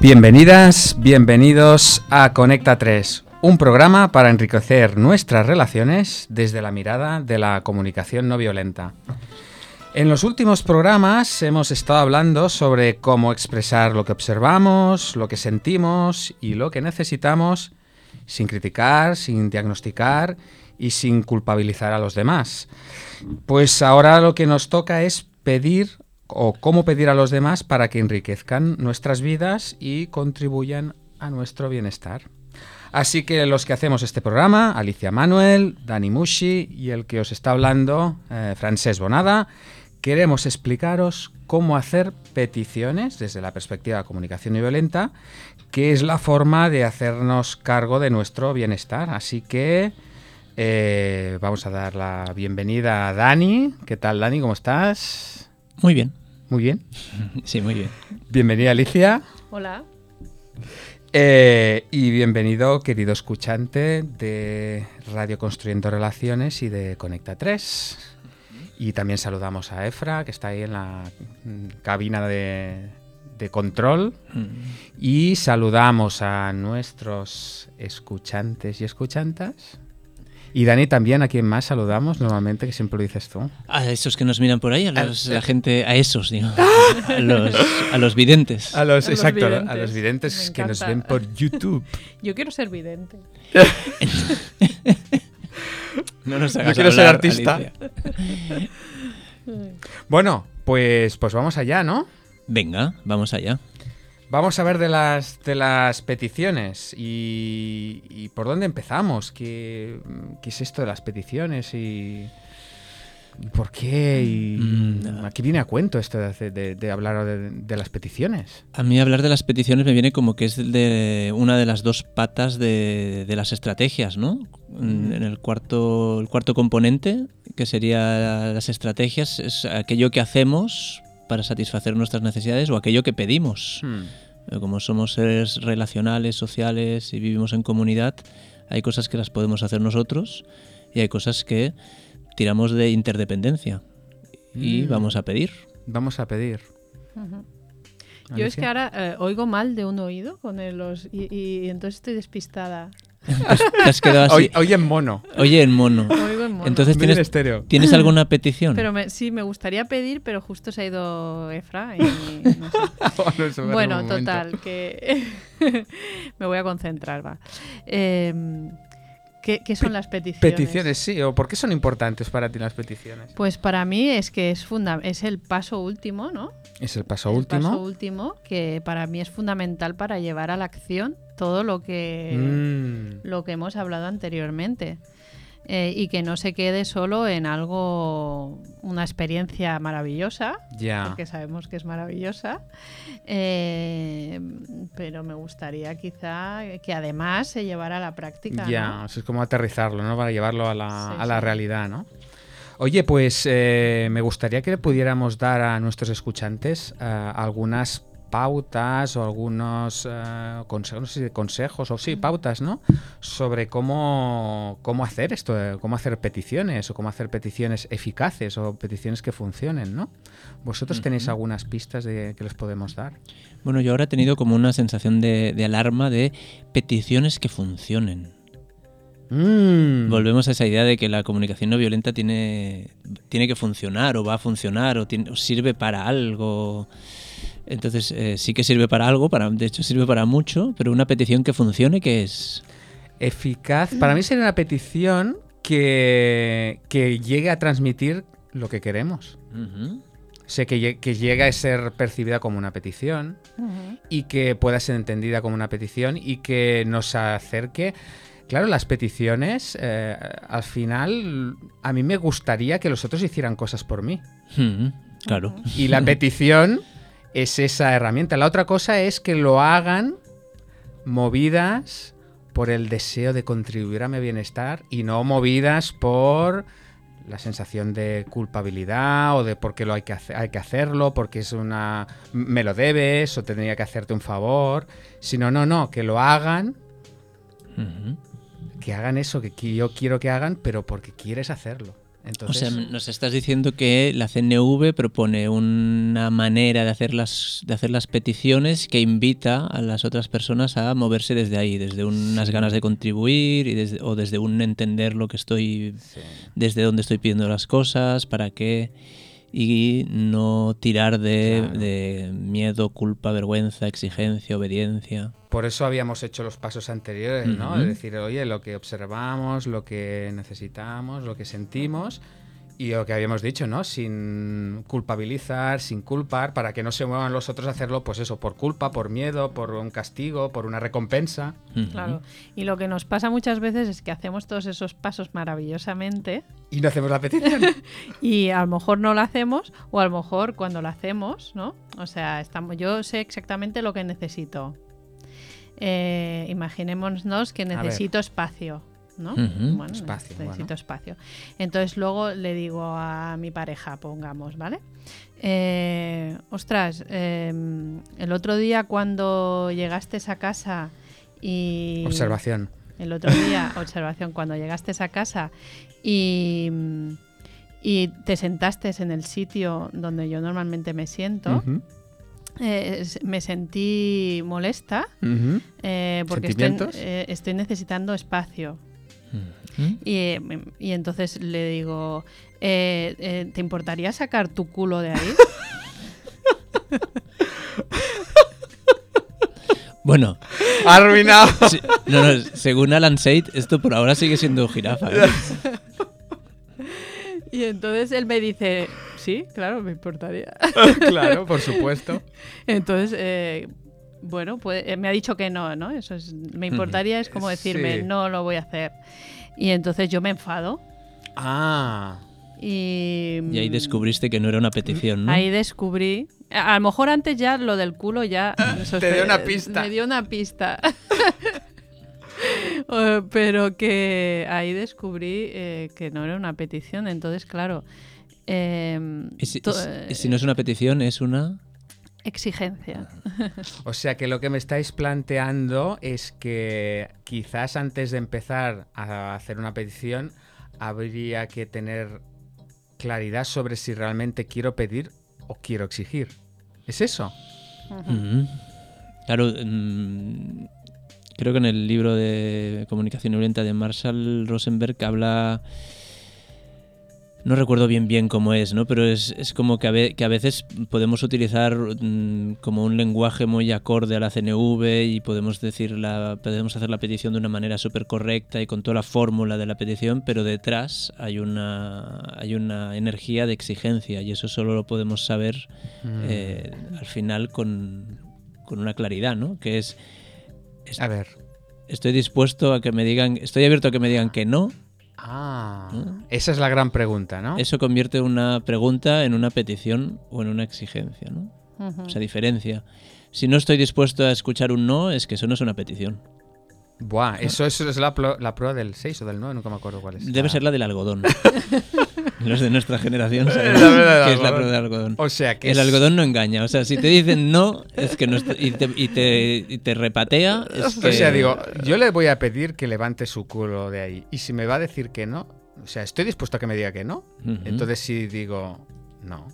Bienvenidas, bienvenidos a Conecta 3, un programa para enriquecer nuestras relaciones desde la mirada de la comunicación no violenta. En los últimos programas hemos estado hablando sobre cómo expresar lo que observamos, lo que sentimos y lo que necesitamos sin criticar, sin diagnosticar y sin culpabilizar a los demás. Pues ahora lo que nos toca es pedir o cómo pedir a los demás para que enriquezcan nuestras vidas y contribuyan a nuestro bienestar. Así que los que hacemos este programa, Alicia Manuel, Dani Mushi y el que os está hablando, eh, Francés Bonada, queremos explicaros cómo hacer peticiones desde la perspectiva de comunicación no violenta, que es la forma de hacernos cargo de nuestro bienestar. Así que eh, vamos a dar la bienvenida a Dani. ¿Qué tal, Dani? ¿Cómo estás? Muy bien. Muy bien. Sí, muy bien. Bienvenida, Alicia. Hola. Eh, y bienvenido, querido escuchante de Radio Construyendo Relaciones y de Conecta 3. Y también saludamos a Efra, que está ahí en la mm, cabina de, de control. Mm. Y saludamos a nuestros escuchantes y escuchantas. Y Dani también, a quien más saludamos normalmente, que siempre lo dices tú. A esos que nos miran por ahí, a los- Ah, la gente, a esos, digo. A los, a los videntes. A los, A los exacto, a videntes. los videntes que nos ven por YouTube. Yo quiero ser vidente. No nos Yo hagas quiero ser artista. Alicia. Bueno, pues, pues vamos allá, ¿no? Venga, vamos allá. Vamos a ver de las, de las peticiones y, y por dónde empezamos. ¿Qué, qué es esto de las peticiones y, por qué? Y, Mm, aquí viene a cuento esto de, hacer- de- de hablar de, las peticiones. A mí hablar de las peticiones me viene como que es de una de las dos patas de, las estrategias, ¿no? En el cuarto, el cuarto componente, que sería las estrategias, es aquello que hacemos para satisfacer nuestras necesidades o aquello que pedimos. Hmm. Eh, Como somos seres relacionales, sociales y vivimos en comunidad, hay cosas que las podemos hacer nosotros y hay cosas que tiramos de interdependencia y Mm. vamos a pedir. Vamos a pedir. Yo es que ahora eh, oigo mal de un oído con el- los y, y entonces estoy despistada. Te has quedado así. Hoy, hoy en mono. Oye, en mono. Oigo en mono. Entonces tienes, estéreo. ¿tienes alguna petición? pero me- sí, me gustaría pedir, pero justo se ha ido Efra y no sé. Bueno, momento. total, que me voy a concentrar, va. Eh, ¿qué, qué son las peticiones? Peticiones, sí. ¿O por qué son importantes para ti las peticiones? Pues para mí es que es, funda es el paso último, ¿no? Es el paso el último. paso último que para mí es fundamental para llevar a la acción todo lo que, Mm. lo que hemos hablado anteriormente. Eh, y que no se quede solo en algo, una experiencia maravillosa, porque sabemos que es maravillosa, eh, pero me gustaría quizá que además se llevara a la práctica. Ya, ¿no? o sea, es como aterrizarlo, ¿no? Para llevarlo a la, Sí, a la sí. realidad, ¿no? Oye, pues eh, me gustaría que le pudiéramos dar a nuestros escuchantes eh, algunas pautas o algunos eh, consejos, no sé si consejos o sí, pautas, ¿no? Sobre cómo, cómo hacer esto, eh, cómo hacer peticiones o cómo hacer peticiones eficaces o peticiones que funcionen, ¿no? ¿Vosotros tenéis algunas pistas de, que les podemos dar? Bueno, yo ahora he tenido como una sensación de, de alarma de peticiones que funcionen. Mm. Volvemos a esa idea de que la comunicación no violenta tiene, tiene que funcionar o va a funcionar o, tiene- o sirve para algo. Entonces, eh, sí que sirve para algo, para, de hecho sirve para mucho, pero una petición que funcione, que es? Eficaz. Para mí sería una petición que, que llegue a transmitir lo que queremos. Ujú. O sea, que, que llegue a ser percibida como una petición y que pueda ser entendida como una petición y que nos acerque. Claro, las peticiones, eh, al final, a mí me gustaría que los otros hicieran cosas por mí. Claro. Y la petición es esa herramienta. La otra cosa es que lo hagan movidas por el deseo de contribuir a mi bienestar y no movidas por la sensación de culpabilidad o de por qué lo hay que, hay que hacerlo, porque es una me lo debes o tendría que hacerte un favor, sino no, no, que lo hagan, que hagan eso que yo quiero que hagan, pero porque quieres hacerlo. Entonces, o sea, nos estás diciendo que la CNV propone una manera de hacer las, de hacer las peticiones que invita a las otras personas a moverse desde ahí, desde unas ganas de contribuir y desde- o desde un entender lo que estoy, sí. desde dónde estoy pidiendo las cosas, para qué, y no tirar de, Claro. de miedo, culpa, vergüenza, exigencia, obediencia. Por eso habíamos hecho los pasos anteriores, ¿no? Ujú. Es decir, oye, lo que observamos, lo que necesitamos, lo que sentimos y lo que habíamos dicho, ¿no? Sin culpabilizar, sin culpar, para que no se muevan los otros a hacerlo, pues eso, por culpa, por miedo, por un castigo, por una recompensa. Claro. Y lo que nos pasa muchas veces es que hacemos todos esos pasos maravillosamente Y no hacemos la petición. y a lo mejor no lo hacemos o a lo mejor cuando lo hacemos, ¿no? O sea, estamos, yo sé exactamente lo que necesito. Eh, imaginémonos que necesito espacio, ¿no? Ujú. Bueno, Espacio, necesito bueno. espacio. Entonces luego le digo a mi pareja, pongamos, ¿vale? Eh, ostras, eh, el otro día cuando llegaste a casa y... Observación. El otro día, observación, cuando llegaste a casa y, y te sentaste en el sitio donde yo normalmente me siento, Ujú, eh, s- me sentí molesta ujú. eh, porque estoy, eh, estoy necesitando espacio. Ujú. Y, y entonces le digo, eh, eh, ¿te importaría sacar tu culo de ahí? Bueno, Arruinado. sí, no, no, según Alan Seid, esto por ahora sigue siendo jirafa. ¿eh? y entonces él me dice, sí, claro, me importaría. claro, por supuesto. Entonces, eh, bueno, pues eh, me ha dicho que no, ¿no? Eso es, me importaría es como decirme, Sí. no lo voy a hacer. Y entonces yo me enfado Ah. y... Y ahí descubriste que no era una petición, ¿no? Ahí descubrí... A, a lo mejor antes ya lo del culo ya... Te dio una pista. Me dio una pista. Eh, Pero que ahí descubrí eh, que no era una petición. Entonces, claro... em, Y si, to- y si no es una petición, es una... Exigencia. O sea que lo que me estáis planteando es que quizás antes de empezar a hacer una petición habría que tener claridad sobre si realmente quiero pedir o quiero exigir. ¿Es eso? Ujú. Claro, mm, creo que en el libro de comunicación violenta de Marshall Rosenberg habla... No recuerdo bien bien cómo es, ¿no? Pero es, es como que a, ve- que a veces podemos utilizar mm, como un lenguaje muy acorde a la CNV y podemos decir la, podemos hacer la petición de una manera súper correcta y con toda la fórmula de la petición, pero detrás hay una, hay una energía de exigencia y eso solo lo podemos saber eh, al final con, con una claridad, ¿no? Que es, A ver. estoy dispuesto a que me digan, estoy abierto a que me digan que no. Ah, ¿No? esa es la gran pregunta, ¿no? Eso convierte una pregunta en una petición o en una exigencia, ¿no? O sea, diferencia. Si no estoy dispuesto a escuchar un no, es que eso no es una petición. Buah, eso, eso es la, la prueba del 6 o del 9, nunca me acuerdo cuál es. Debe Ah. ser la del algodón. Los de nuestra generación saben La verdad es la prueba del algodón. O sea que El es- algodón no engaña. O sea, si te dicen no, es que no y, te, y, te, y te repatea, es que... O sea, digo, yo le voy a pedir que levante su culo de ahí. Y si me va a decir que no, o sea, estoy dispuesto a que me diga que no. Entonces si digo no.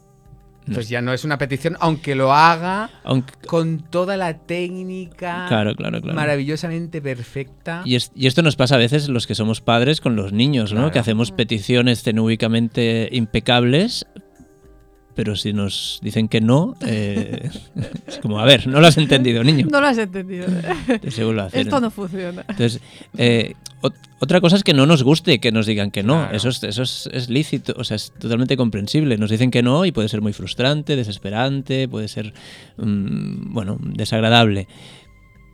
Entonces ya no es una petición, aunque lo haga Aunque, con toda la técnica Claro, claro, claro. maravillosamente perfecta. Y, es- y esto nos pasa a veces los que somos padres con los niños, ¿no? Que hacemos peticiones cenúbicamente impecables, pero si nos dicen que no, eh, es como, a ver, no lo has entendido, niño. No lo has entendido. Hacer. Esto no funciona. Entonces, eh, ot- otra cosa es que no nos guste que nos digan que no. Claro. Eso, es, eso es, es lícito, o sea, es totalmente comprensible. Nos dicen que no y puede ser muy frustrante, desesperante, puede ser, mm, bueno, desagradable.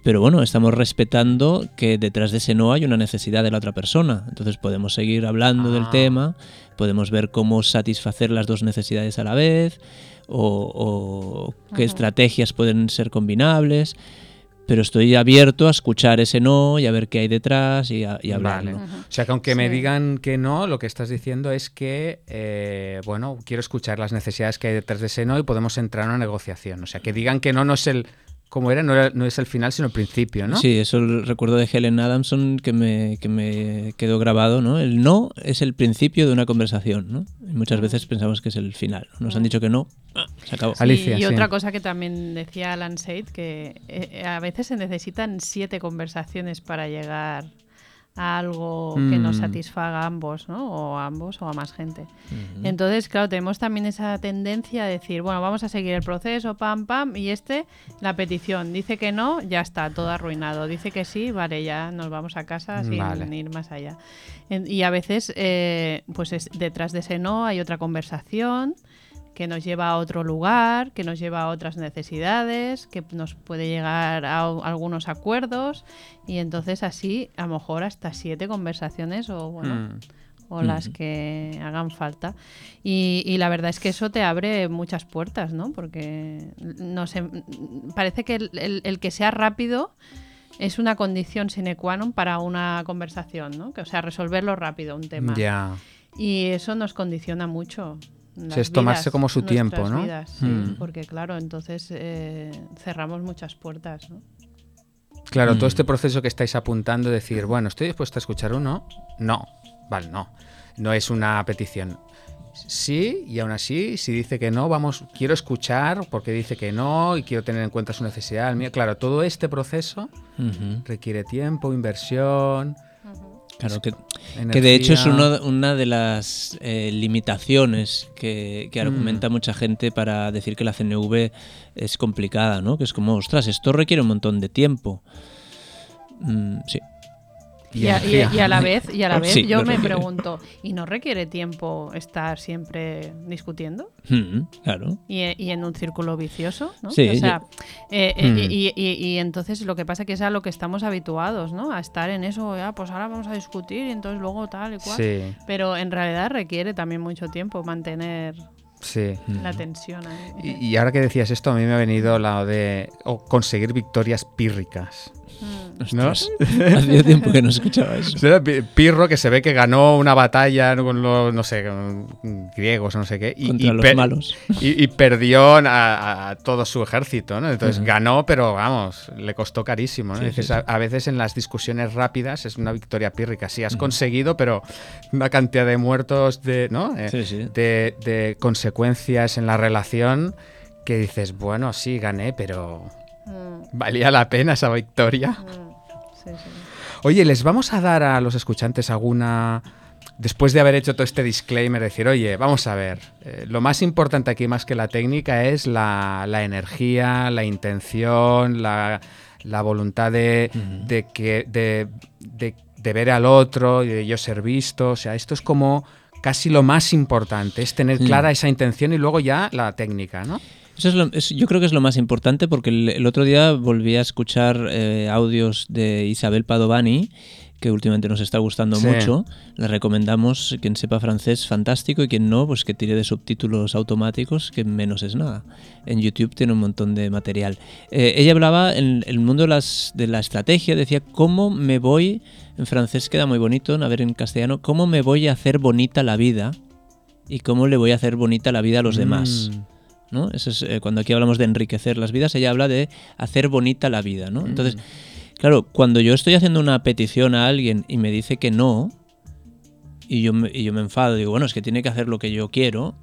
Pero bueno, estamos respetando que detrás de ese no hay una necesidad de la otra persona. Entonces podemos seguir hablando del Ah. tema, podemos ver cómo satisfacer las dos necesidades a la vez o, o qué estrategias pueden ser combinables. pero estoy abierto a escuchar ese no y a ver qué hay detrás y, a, y hablarlo. Vale. O sea, que aunque me digan que no, lo que estás diciendo es que, eh, bueno, quiero escuchar las necesidades que hay detrás de ese no y podemos entrar en una negociación. O sea, que digan que no no es el, como era, no, era- no es el final, sino el principio, ¿no? Sí, eso el recuerdo de Helen Adamson que me, que me quedó grabado, ¿no? El no es el principio de una conversación, ¿no? Y muchas veces pensamos que es el final. Nos han dicho que no, ah, se acabó. Sí, Alicia, y sí. otra cosa que también decía Alan Seid, que eh, a veces se necesitan siete conversaciones para llegar a algo que nos Mm. satisfaga a ambos, ¿no? O a ambos o a más gente. Entonces, claro, tenemos también esa tendencia a decir, bueno, vamos a seguir el proceso, pam, pam, y este, la petición, dice que no, ya está, todo arruinado. Dice que sí, vale, ya nos vamos a casa sin Vale. ir más allá. En- y a veces, eh, pues es- detrás de ese no hay otra conversación que nos lleva a otro lugar, que nos lleva a otras necesidades, que nos puede llegar a, algunos acuerdos y entonces así a lo mejor hasta siete conversaciones o bueno, Mm. o las que hagan falta. Y, y la verdad es que eso te abre muchas puertas, ¿no? Porque no sé, parece que el, el- el que sea rápido es una condición sine qua non para una conversación, ¿no? Que, o sea, resolverlo rápido, un tema. Ya. Y eso nos condiciona mucho. Las es tomarse vidas, como su tiempo, ¿no? vidas, sí, Mm. Porque claro, entonces eh, cerramos muchas puertas, ¿no? Claro, todo Mm. este proceso que estáis apuntando, decir, bueno, estoy dispuesto a escuchar uno, no, vale, no, no es una petición. Sí, y aún así, si dice que no, vamos, quiero escuchar porque dice que no y quiero tener en cuenta su necesidad. el mío. Claro, todo este proceso requiere tiempo, inversión. Claro, que, que de hecho es uno- una de las eh, limitaciones que, que argumenta Mm. mucha gente para decir que la CNV es complicada, ¿no? Que es como, ostras, esto requiere un montón de tiempo. Mm, sí. Y a, y- y a la vez, y a la vez Sí, yo me requiere. pregunto, ¿y no requiere tiempo estar siempre discutiendo? Mm, claro. Y, y en un círculo vicioso, ¿no? Sí, o sea, eh, eh, Mm. y, y- y entonces lo que pasa que es a lo que estamos habituados, ¿no? A estar en eso, ya, pues ahora vamos a discutir y entonces luego tal y cual. Sí, Pero en realidad requiere también mucho tiempo mantener sí. la tensión ahí. Y, y ahora que decías esto, a mí me ha venido la de o conseguir victorias pírricas. Mm. ¿No? Hacía tiempo que no escuchaba eso. Pirro que se ve que ganó una batalla con los, no sé, con griegos no sé qué. Y, Contra y los per- malos. Y, y perdió a, a todo su ejército, ¿no? Entonces ganó, pero vamos, le costó carísimo, ¿no? Sí, Dices, sí, sí. A, a veces en las discusiones rápidas es una victoria pírrica. Sí, has conseguido, pero una cantidad de muertos, de, ¿no? Eh, Sí, sí. de, de consecuencias en la relación que dices, bueno, sí, gané, pero Mm, valía la pena esa victoria. mm. Sí, sí. Oye, ¿les vamos a dar a los escuchantes alguna... Después de haber hecho todo este disclaimer, decir, oye, vamos a ver, eh, lo más importante aquí más que la técnica es la, la energía, la intención, la, la voluntad de, que, de, de- de ver al otro y de yo ser visto. O sea, esto es como casi lo más importante, es tener Mm. clara esa intención y luego ya la técnica, ¿no? Eso es lo- es- yo creo que es lo más importante porque el, el otro día volví a escuchar eh, audios de Isabel Padovani, que últimamente nos está gustando Sí. mucho. Le recomendamos, quien sepa francés, fantástico, y quien no, pues que tire de subtítulos automáticos, que menos es nada. En YouTube tiene un montón de material. Eh, ella hablaba en el mundo de, las, de la estrategia, decía, ¿cómo me voy, en francés queda muy bonito, a ver en castellano, ¿cómo me voy a hacer bonita la vida? Y cómo le voy a hacer bonita la vida a los demás. Mm. ¿no? Eso es, eh, cuando aquí hablamos de enriquecer las vidas, ella habla de hacer bonita la vida, ¿no? Entonces, claro, cuando yo estoy haciendo una petición a alguien y me dice que no, y yo me, y yo me enfado, digo, bueno, es que tiene que hacer lo que yo quiero,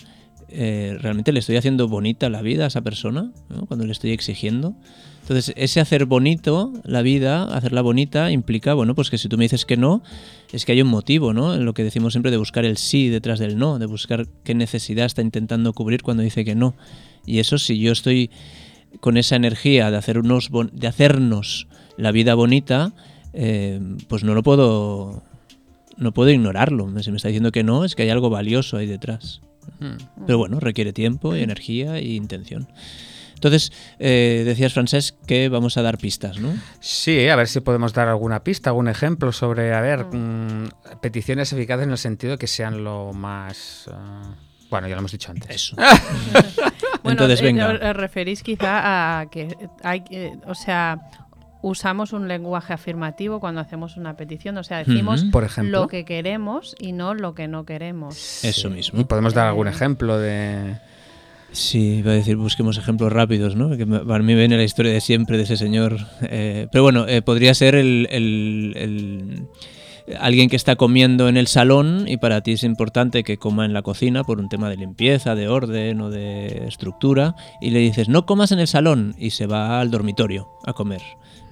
eh, realmente le estoy haciendo bonita la vida a esa persona. Cuando le estoy exigiendo. Entonces, ese hacer bonito la vida, hacerla bonita, implica, bueno, pues que si tú me dices que no, es que hay un motivo, ¿no? Lo que decimos siempre de buscar el sí detrás del no, de buscar qué necesidad está intentando cubrir cuando dice que no. Y eso, si yo estoy con esa energía de, hacer unos de hacernos la vida bonita, eh, pues no lo puedo. No puedo ignorarlo. Si me está diciendo que no, es que hay algo valioso ahí detrás. Mm. Pero bueno, requiere tiempo, y energía e intención. Entonces, eh, decías, Francés, que vamos a dar pistas, ¿no? Sí, a ver si podemos dar alguna pista, algún ejemplo sobre, a ver, mm, peticiones eficaces en el sentido de que sean lo más... ah, bueno, ya lo hemos dicho antes. Eso. Bueno, Entonces, eh, venga. os referís quizá a que hay, que- o sea, usamos un lenguaje afirmativo cuando hacemos una petición, o sea, decimos Ujú. Por ejemplo. lo que queremos y no lo que no queremos. Eso mismo. ¿Podemos dar algún Eh, ejemplo de...? Sí, iba a decir, busquemos ejemplos rápidos, ¿no? Que para mí viene la historia de siempre de ese señor. eh, pero bueno, eh, podría ser el, el- el- alguien que está comiendo en el salón y para ti es importante que coma en la cocina por un tema de limpieza, de orden o de estructura y le dices, no comas en el salón y se va al dormitorio a comer.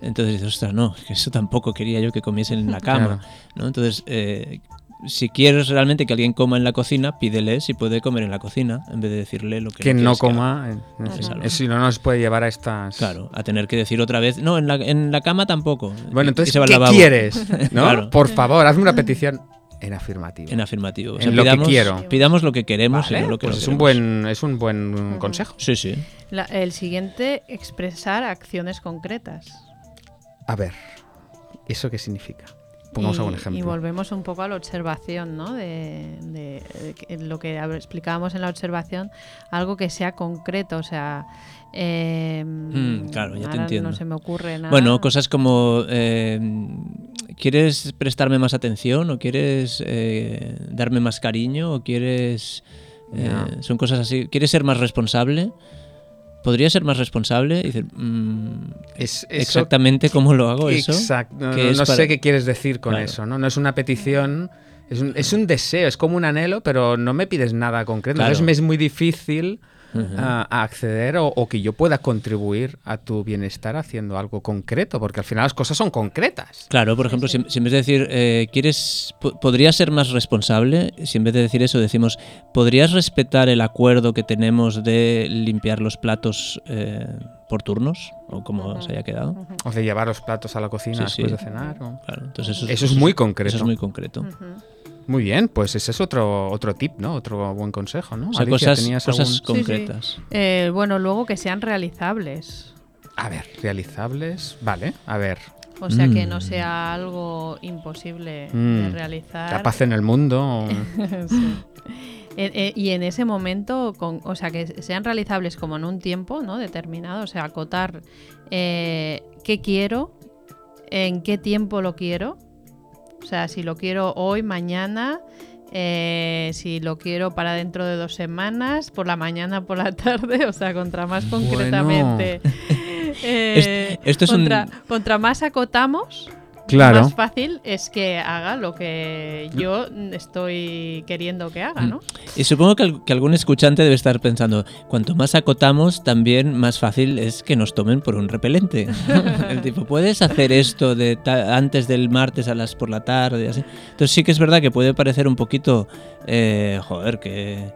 Entonces dices, ostras, no, que eso tampoco quería yo que comiesen en la cama. ¿no? Entonces, eh, si quieres realmente que alguien coma en la cocina, pídele si puede comer en la cocina, en vez de decirle lo que, Que no quieres que haga. coma... en- en- Claro. en- Si no nos puede llevar a estas... Claro, a tener que decir otra vez, no, en la, en la cama tampoco. Bueno, entonces, se va al ¿qué quieres? ¿No? Claro. Por favor, hazme una petición en afirmativo. En afirmativo. O En sea, lo que quiero. Pidamos lo que queremos Vale, y no lo que pues no es un buen, es un buen consejo. Sí, sí. La- el siguiente, expresar acciones concretas. A ver, ¿eso qué significa? Pongamos y, algún y ejemplo. volvemos un poco a la observación, ¿no? De, de- lo que explicábamos en la observación, algo que sea concreto, o sea... eh, Mm, claro, ya te entiendo. No se me ocurre nada. Bueno, cosas como, eh, ¿quieres prestarme más atención o quieres eh, darme más cariño o quieres... eh. Son cosas así. ¿Quieres ser más responsable? ¿Podría ser más responsable? Y dices, mm, Es, exactamente cómo lo hago eso. Exacto. No, que no- es no para- sé qué quieres decir con Claro. eso, ¿no? No es una petición, es un, es un deseo, es como un anhelo, pero no me pides nada concreto. Claro. Entonces me es muy difícil Ujú. a, a acceder o, o que yo pueda contribuir a tu bienestar haciendo algo concreto, porque al final las cosas son concretas. Claro, por ejemplo, si, si en vez de decir, eh, ¿quieres, po- ¿podrías ser más responsable? Si en vez de decir eso decimos, ¿podrías respetar el acuerdo que tenemos de limpiar los platos eh, por turnos? O como se haya quedado. O de llevar los platos a la cocina Sí, después sí. de cenar. o- Claro, entonces eso, Eso es muy concreto. Eso es muy concreto. Muy bien, pues ese es otro, otro tip, ¿no? Otro buen consejo, ¿no? O sea, Alicia, cosas, ¿tenías cosas algún- Sí, sí. concretas. Eh, bueno, luego que sean realizables. A ver, realizables. Vale, a ver. O sea, que no Mm. sea algo imposible de Mm. realizar. La paz en el mundo. o- Sí. Eh, y en ese momento, con, o sea, que sean realizables como en un tiempo ¿no? determinado, o sea, acotar eh, qué quiero, en qué tiempo lo quiero, o sea, si lo quiero hoy, mañana, eh, si lo quiero para dentro de dos semanas, por la mañana, por la tarde, o sea, contra más Bueno. concretamente. eh, Est- esto es un- contra, contra más acotamos, Claro. más fácil es que haga lo que yo estoy queriendo que haga, ¿no? Y supongo que, al- que algún escuchante debe estar pensando, cuanto más acotamos, también más fácil es que nos tomen por un repelente. El tipo, ¿puedes hacer esto de antes del martes a las por la tarde? Así? Entonces sí que es verdad que puede parecer un poquito, eh, joder, que,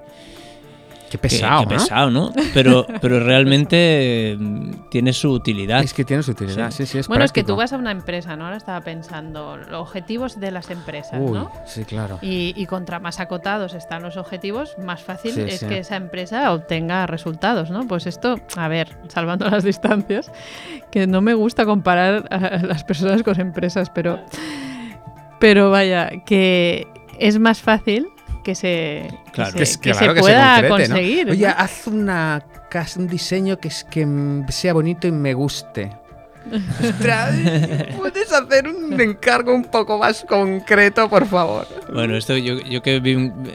Qué que- pesado, pesado, ¿no? Pero, pero realmente mm, tiene su utilidad. Es que tiene su utilidad, sí, sí, es bueno, es que tú vas a una empresa, ¿no? Ahora estaba pensando, los objetivos de las empresas, Uy, ¿no? sí, claro. Y, y contra más acotados están los objetivos, más fácil Sí, es sí. que esa empresa obtenga resultados, ¿no? Pues esto, a ver, salvando las distancias, que no me gusta comparar a las personas con empresas, pero, pero vaya, que es más fácil que se, que Claro. se, Que, es- que claro se que pueda concrete, ¿no? conseguir. Oye, ¿no? haz una casa, un diseño que, es, que sea bonito y me guste. Ostras, ¿Puedes hacer un encargo un poco más concreto, por favor? Bueno, esto yo, yo que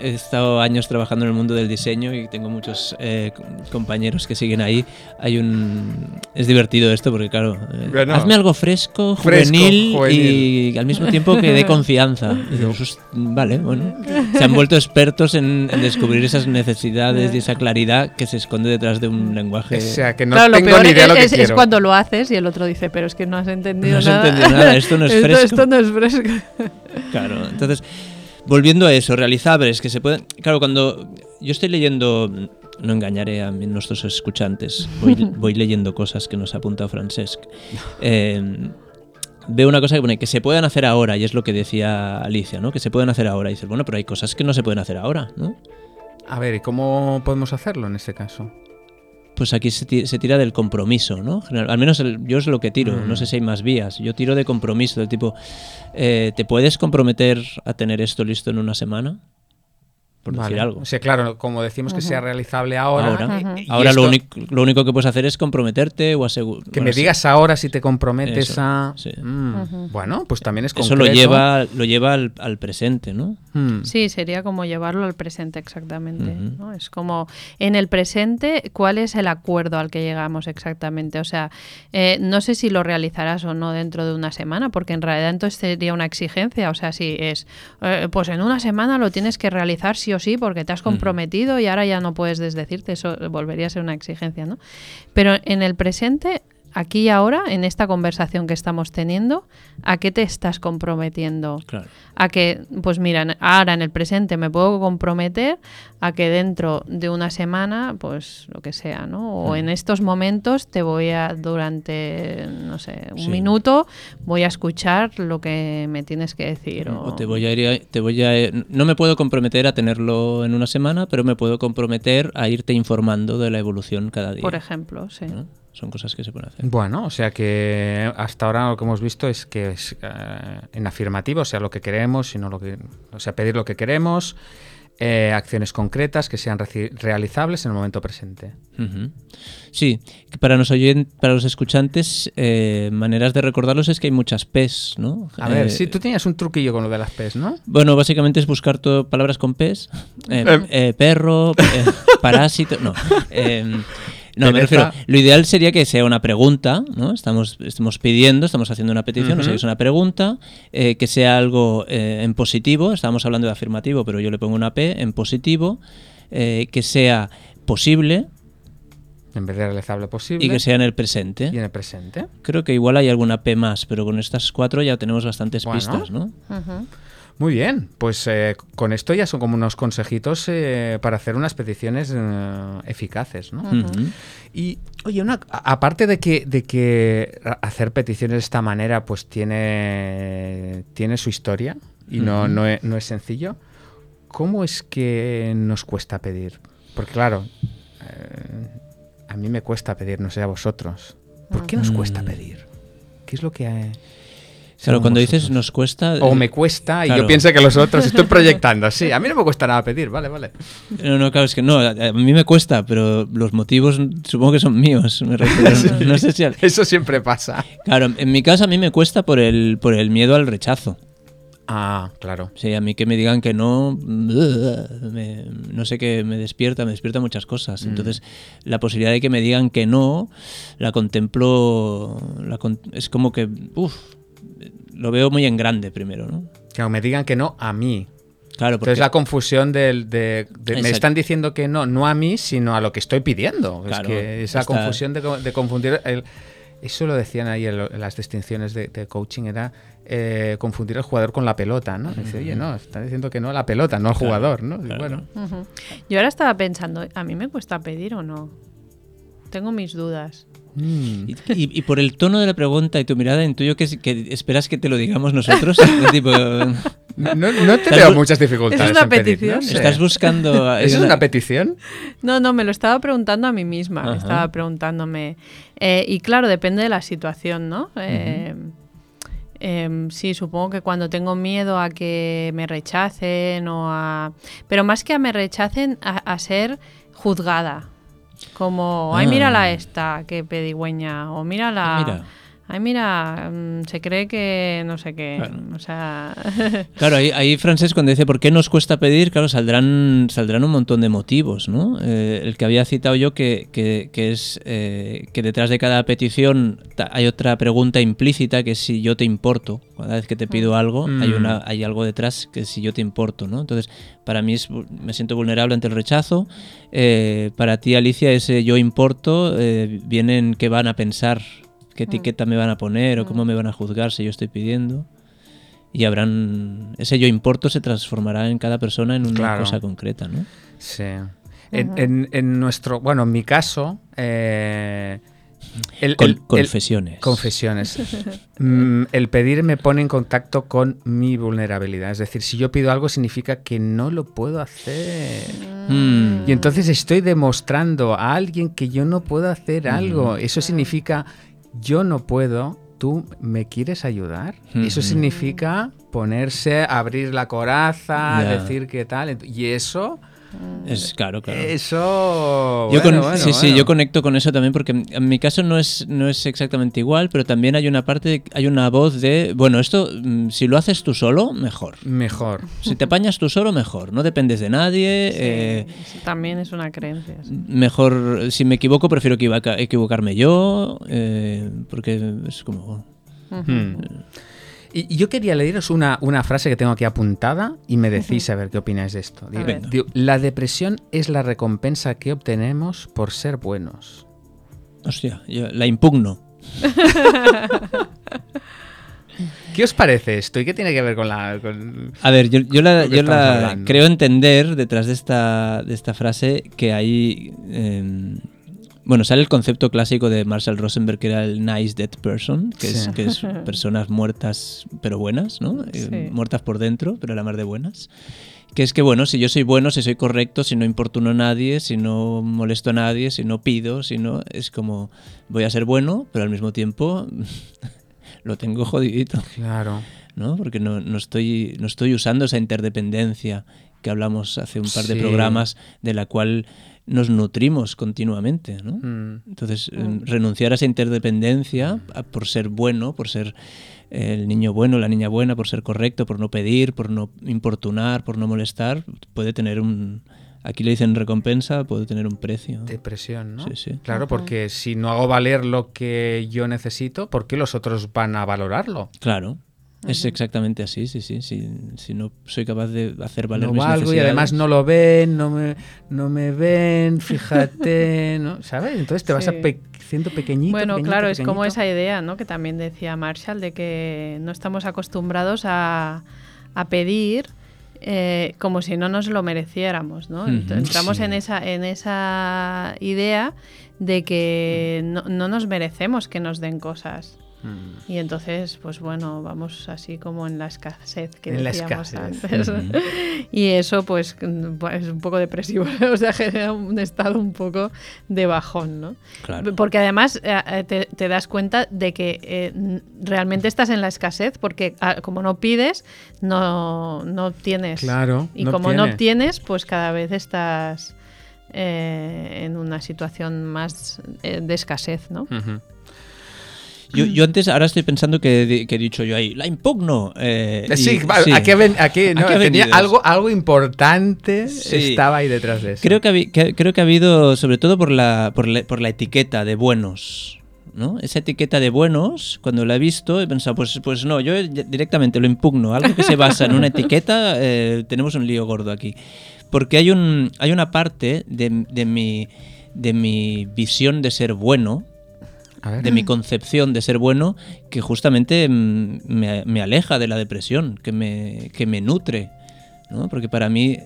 he estado años trabajando en el mundo del diseño y tengo muchos eh, com- compañeros que siguen ahí, hay un... Es divertido esto porque, claro, eh, Bueno. hazme algo fresco, Fresco, juvenil, juvenil. y al mismo tiempo que dé confianza. Dices, "Ust- vale, bueno. Se han vuelto expertos en, en descubrir esas necesidades y esa claridad que se esconde detrás de un lenguaje... O sea, que no claro, lo tengo peor ni idea es, lo que es- es cuando lo haces y el otro dice, pero es que no has entendido No has nada. entendido nada, esto no es Esto- fresco. Esto no es fresco. Claro, entonces, volviendo a eso, realizables, que se pueden... Claro, cuando yo estoy leyendo, no engañaré a nuestros escuchantes, voy, voy leyendo cosas que nos ha apuntado Francesc. Eh, veo una cosa que pone que se puedan hacer ahora, y es lo que decía Alicia, ¿no? Que se pueden hacer ahora. Y dices, bueno, pero hay cosas que no se pueden hacer ahora, ¿no? A ver, ¿y cómo podemos hacerlo en este caso? Pues aquí se, ti- se tira del compromiso, ¿no? General- al menos el- yo es lo que tiro, Mm. no sé si hay más vías. Yo tiro de compromiso, del tipo, eh, ¿te puedes comprometer a tener esto listo en una semana? por Vale. decir algo. O sea, claro, como decimos que sea realizable ahora. Ahora, y- y ahora lo, esto- único, lo único que puedes hacer es comprometerte o asegurar. Que me digas ahora si te comprometes Eso, a. sí. Mm, Bueno, pues también es Eso concreto. lo lleva, lo lleva al, al presente, ¿no? Mm, Sí, sería como llevarlo al presente exactamente. ¿no? Es como en el presente, ¿cuál es el acuerdo al que llegamos exactamente? O sea, eh, no sé si lo realizarás o no dentro de una semana, porque en realidad entonces sería una exigencia. O sea, si es, eh, pues en una semana lo tienes que realizar sí o sí porque te has comprometido y ahora ya no puedes desdecirte, eso volvería a ser una exigencia, ¿no? Pero en el presente, aquí y ahora, en esta conversación que estamos teniendo, ¿a qué te estás comprometiendo? Claro. a que, pues mira, ahora en el presente me puedo comprometer a que dentro de una semana, pues lo que sea, ¿no? O en estos momentos te voy a, durante, no sé, un Sí. minuto, voy a escuchar lo que me tienes que decir. O, O te voy a ir, a- te voy a, no me puedo comprometer a tenerlo en una semana, pero me puedo comprometer a irte informando de la evolución cada día. Por ejemplo, sí. ¿no? Son cosas que se pueden hacer. Bueno, o sea que hasta ahora lo que hemos visto es que es eh, en afirmativo, o sea, lo que queremos, sino lo que, o sea, pedir lo que queremos, eh, acciones concretas que sean realizables en el momento presente. Sí, para los, oyen- para los escuchantes, eh, maneras de recordarlos es que hay muchas P's, ¿no? A ver, Eh, sí, tú tenías un truquillo con lo de las P's, ¿no? Bueno, básicamente es buscar todo, palabras con P's. Eh, Em. eh, perro, eh, parásito. No. no, me refiero. Lo ideal sería que sea una pregunta, ¿no? Estamos, estamos pidiendo, estamos haciendo una petición, o sea, Ujú. que es una pregunta, eh, que sea algo eh, en positivo. Estábamos hablando de afirmativo, pero yo le pongo una P en positivo, eh, que sea posible En vez de realizable posible. y que sea en el presente. y en el presente. Creo que igual hay alguna P más, pero con estas cuatro ya tenemos bastantes Bueno. pistas, ¿no? Muy bien, pues eh, con esto ya son como unos consejitos eh, para hacer unas peticiones eh, eficaces, ¿no? Y, oye, una, aparte de que, de que hacer peticiones de esta manera pues tiene, tiene su historia y no, no, es, no es sencillo, ¿cómo es que nos cuesta pedir? Porque claro, eh, a mí me cuesta pedir, no sé a vosotros. ¿Por qué nos cuesta Mm. pedir? ¿Qué es lo que... hay? Claro, cuando dices nos cuesta... O eh, me cuesta y claro. yo pienso que los otros estoy proyectando. Sí, a mí no me cuesta nada pedir, vale, vale. No, no, claro, es que no, a mí me cuesta, pero los motivos supongo que son míos. me refiero, no, no sé si... al- Eso siempre pasa. Claro, en mi caso a mí me cuesta por el, por el miedo al rechazo. Ah, claro. Sí, a mí que me digan que no, me- no sé qué me despierta, me despierta muchas cosas. Entonces, la posibilidad de que me digan que no, la contemplo, la es como que, uff, lo veo muy en grande primero, ¿no? Que me digan que no a mí. Claro, porque Entonces la confusión del, de, de- me están diciendo que no, no a mí, sino a lo que estoy pidiendo. Claro, es que esa está- confusión de, co- de confundir el- eso lo decían ahí en, lo- en las distinciones de, de coaching, era eh, confundir al jugador con la pelota, ¿no? Dice, oye, no, están diciendo que no a la pelota, no al Claro, jugador, ¿no? Claro, bueno. Yo ahora estaba pensando, ¿a mí me cuesta pedir o no? Tengo mis dudas. Mm, Y, y- y por el tono de la pregunta y tu mirada intuyo que, que esperas que te lo digamos nosotros. tipo, no, no te veo muchas dificultades. ¿Es una en pedir, petición? no estás buscando... ¿Eso es una- petición? No, no, me lo estaba preguntando a mí misma. Ajá. Estaba preguntándome. Eh, y claro, depende de la situación, ¿no? Eh, em, sí, supongo que cuando tengo miedo a que me rechacen o a... Pero más que a me rechacen, a, a ser juzgada. Como, ay, Ah. mírala esta, que pedigüeña. O mírala... Ah, mira. Ay, mira, mm, se cree que no sé qué. Claro. O sea... Claro, ahí, ahí Francés cuando dice ¿por qué nos cuesta pedir? Claro, saldrán, saldrán un montón de motivos, ¿no? Eh, el que había citado yo que, que- que es eh, que detrás de cada petición hay otra pregunta implícita que es si yo te importo. Cada vez que te pido algo hay, Mm. una, hay algo detrás que es si yo te importo, ¿no? Entonces, para mí es, me siento vulnerable ante el rechazo. Eh, para ti, Alicia, ese yo importo eh, viene en qué van a pensar, qué etiqueta me van a poner o cómo me van a juzgar si yo estoy pidiendo y habrán ese yo importo se transformará en cada persona en una Claro. cosa concreta, ¿no? Sí. En, en- en nuestro, bueno, en mi caso, eh, el, Con- el- el- confesiones. confesiones. Mm, el pedir me pone en contacto con mi vulnerabilidad. Es decir, si yo pido algo significa que no lo puedo hacer. Mm. Y entonces estoy demostrando a alguien que yo no puedo hacer algo. Eso significa yo no puedo, ¿tú me quieres ayudar? Eso significa ponerse, abrir la coraza, decir qué tal. Y eso, Es claro, claro. eso... Yo bueno, con- bueno, sí, sí, yo conecto con eso también porque en mi caso no es, no es exactamente igual, pero también hay una parte, hay una voz de, bueno, esto mm, si lo haces tú solo, mejor. Mejor. Si te apañas tú solo, mejor. No dependes de nadie. Sí, eh, eso también es una creencia. sí. mejor, si me equivoco, prefiero equivoca- equivocarme yo, eh, porque es como... Hmm. Y y yo quería leeros una, una frase que tengo aquí apuntada y me decís a ver qué opináis de esto. Digo, ver. digo, la depresión es la recompensa que obtenemos por ser buenos. Hostia, yo la impugno. ¿Qué os parece esto? ¿Y qué tiene que ver con la... con- A ver, yo, yo la, yo creo entender detrás de esta, de esta frase que hay... eh, bueno, sale el concepto clásico de Marshall Rosenberg, que era el nice dead person, que, es, Sí. que es personas muertas pero buenas, ¿no? Eh, Sí. Muertas por dentro, pero a la mar de buenas. Que es que, bueno, si yo soy bueno, si soy correcto, si no importuno a nadie, si no molesto a nadie, si no pido, si no... Es como, voy a ser bueno, pero al mismo tiempo lo tengo jodidito. Claro. ¿no? Porque no, no estoy, no estoy usando esa interdependencia que hablamos hace un par de Sí. programas, de la cual nos nutrimos continuamente, ¿no? Mm. Entonces, eh, renunciar a esa interdependencia a- por ser bueno, por ser eh, el niño bueno, la niña buena, por ser correcto, por no pedir, por no importunar, por no molestar, puede tener un... Aquí le dicen recompensa, puede tener un precio. Depresión, ¿no? Sí, sí. Claro, porque si no hago valer lo que yo necesito, ¿por qué los otros van a valorarlo? Claro. Es exactamente así, sí, sí. Si, si no soy capaz de hacer valer no mis valgo y además no lo ven, no me, no me ven, fíjate, ¿no? ¿Sabes? Entonces te vas a pe- siendo pequeñito. Bueno, pequeñito, claro, es como esa idea, ¿no? Que también decía Marshall de que no estamos acostumbrados a, a pedir eh, como si no nos lo mereciéramos, ¿no? Entramos sí. en esa en esa idea de que no, no nos merecemos que nos den cosas. Mm. Y entonces, pues bueno, vamos así como en la escasez que En la decíamos escasez. antes. Y eso, pues, es un poco depresivo, o sea, genera un estado un poco de bajón, ¿no? Claro. Porque además eh, eh, te, te das cuenta de que eh, realmente estás en la escasez, porque ah, como no pides, no, no obtienes. Claro, Y no como no obtiene. obtienes, pues cada vez estás eh, en una situación más eh, de escasez, ¿no? Yo, yo antes, ahora estoy pensando que, he dicho yo ahí, la impugno. eh, y- Sí, va, aquí, aquí, no, tenía algo, algo importante Sí. estaba ahí detrás de eso. Creo que, habi- que- creo que ha habido, sobre todo por la, por la, por la etiqueta de buenos. ¿no? Esa etiqueta de buenos, cuando la he visto, he pensado, pues, pues no, yo directamente lo impugno. Algo que se basa en una etiqueta, eh, tenemos un lío gordo aquí. Porque hay, un, hay una parte de, de mi, de mi visión de ser bueno. De mi concepción de ser bueno que justamente mm, me, aleja de la depresión, que me, que me nutre. ¿no? Porque para mí,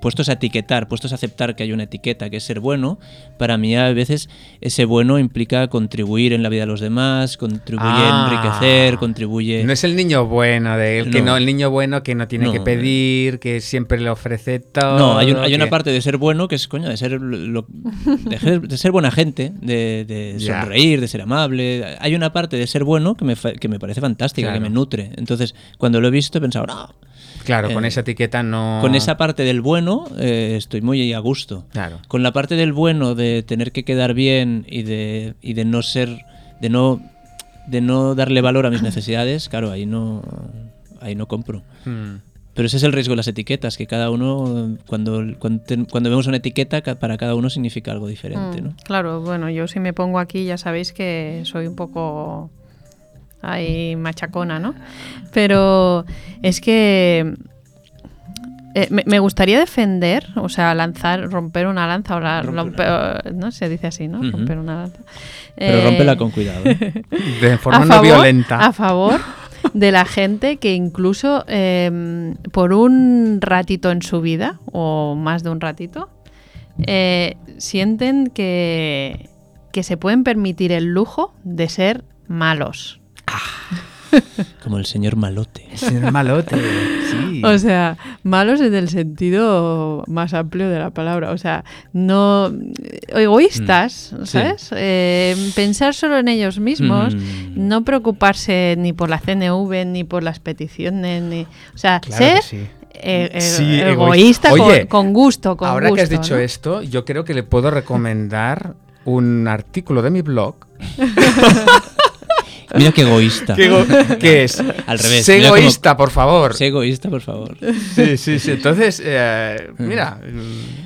puestos a etiquetar, puestos a aceptar que hay una etiqueta que es ser bueno, para mí a veces ese bueno implica contribuir en la vida de los demás, contribuye Ah. a enriquecer, contribuye... No es el niño bueno de él, que No. no, el niño bueno que no tiene No. que pedir, que siempre le ofrece todo. No, hay, un- hay una parte de ser bueno que es, coño, de ser, lo- de ser, de ser buena gente, de, sonreír, de ser amable. Hay una parte de ser bueno que me, que me parece fantástica, Claro. que me nutre. Entonces, cuando lo he visto, he pensado, no, Claro, con eh, esa etiqueta no. con esa parte del bueno eh, estoy muy a gusto. Claro. Con la parte del bueno de tener que quedar bien y de, y de no ser, de no, de no darle valor a mis necesidades, claro, ahí no, ahí no compro. Mm. Pero ese es el riesgo de las etiquetas, que cada uno, cuando, cuando, cuando vemos una etiqueta, para cada uno significa algo diferente, Mm, ¿no? Claro, bueno, yo si me pongo aquí ya sabéis que soy un poco ahí machacona, ¿no? Pero es que eh, me, me gustaría defender, o sea, lanzar, romper una lanza, o la- Romper romper- no se dice así, ¿no? Romper una lanza. Pero Eh, rómpela con cuidado. ¿eh? De forma a no favor- violenta. A favor de la gente que incluso eh, por un ratito en su vida, o más de un ratito, eh, sienten que, que se pueden permitir el lujo de ser malos. Como el señor malote. El señor malote, sí. O sea, malos en el sentido más amplio de la palabra. O sea, no egoístas, Mm, sí. ¿sabes? Eh, pensar solo en ellos mismos, Mm. no preocuparse ni por la CNV, ni por las peticiones, ni... O sea, Claro ser que sí. Sí, egoísta, con- Oye, con, gusto, con Ahora que has dicho ¿no? esto, yo creo que le puedo recomendar un artículo de mi blog Mira qué egoísta. que, go- que es Al revés, Sé egoísta, por favor. Sé egoísta, por favor. Sí, sí, sí. Entonces, eh, mira,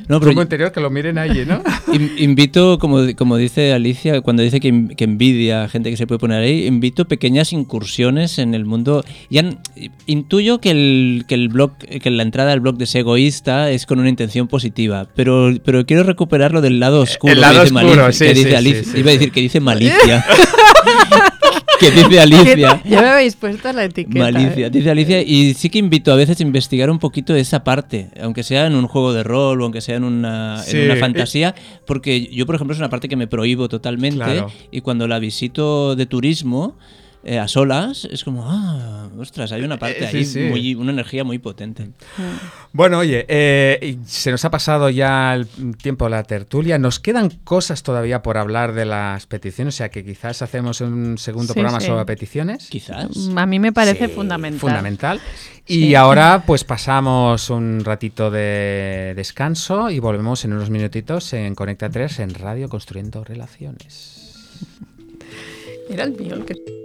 No, no, pero yo- interior que lo miren allí, ¿no? In- invito, como, como dice Alicia, cuando dice que, que envidia a gente que se puede poner ahí, invito pequeñas incursiones en el mundo. Ya intuyo que el, que el blog, que la entrada al blog de ese egoísta es con una intención positiva, pero, pero quiero recuperarlo del lado oscuro. El lado que dice oscuro, malicia- sí, que dice sí, sí, Iba a decir que dice malicia. Que dice Alicia. Ya me habéis puesto la etiqueta. Malicia, ¿eh? dice Alicia, y sí que invito a veces a investigar un poquito esa parte, aunque sea en un juego de rol o aunque sea en una, en una fantasía, porque yo, por ejemplo, es una parte que me prohíbo totalmente Claro. y cuando la visito de turismo eh, a solas, es como, ah, ostras, hay una parte Eh, sí, ahí, sí. muy- una energía muy potente. Bueno, oye, eh, se nos ha pasado ya el tiempo de la tertulia. Nos quedan cosas todavía por hablar de las peticiones, o sea que quizás hacemos un segundo Sí, programa sí. sobre peticiones. Quizás. A mí me parece Sí, fundamental. Fundamental. Sí. Y ahora pues pasamos un ratito de descanso y volvemos en unos minutitos en Conecta 3 en Radio Construyendo Relaciones. Era el mío el que...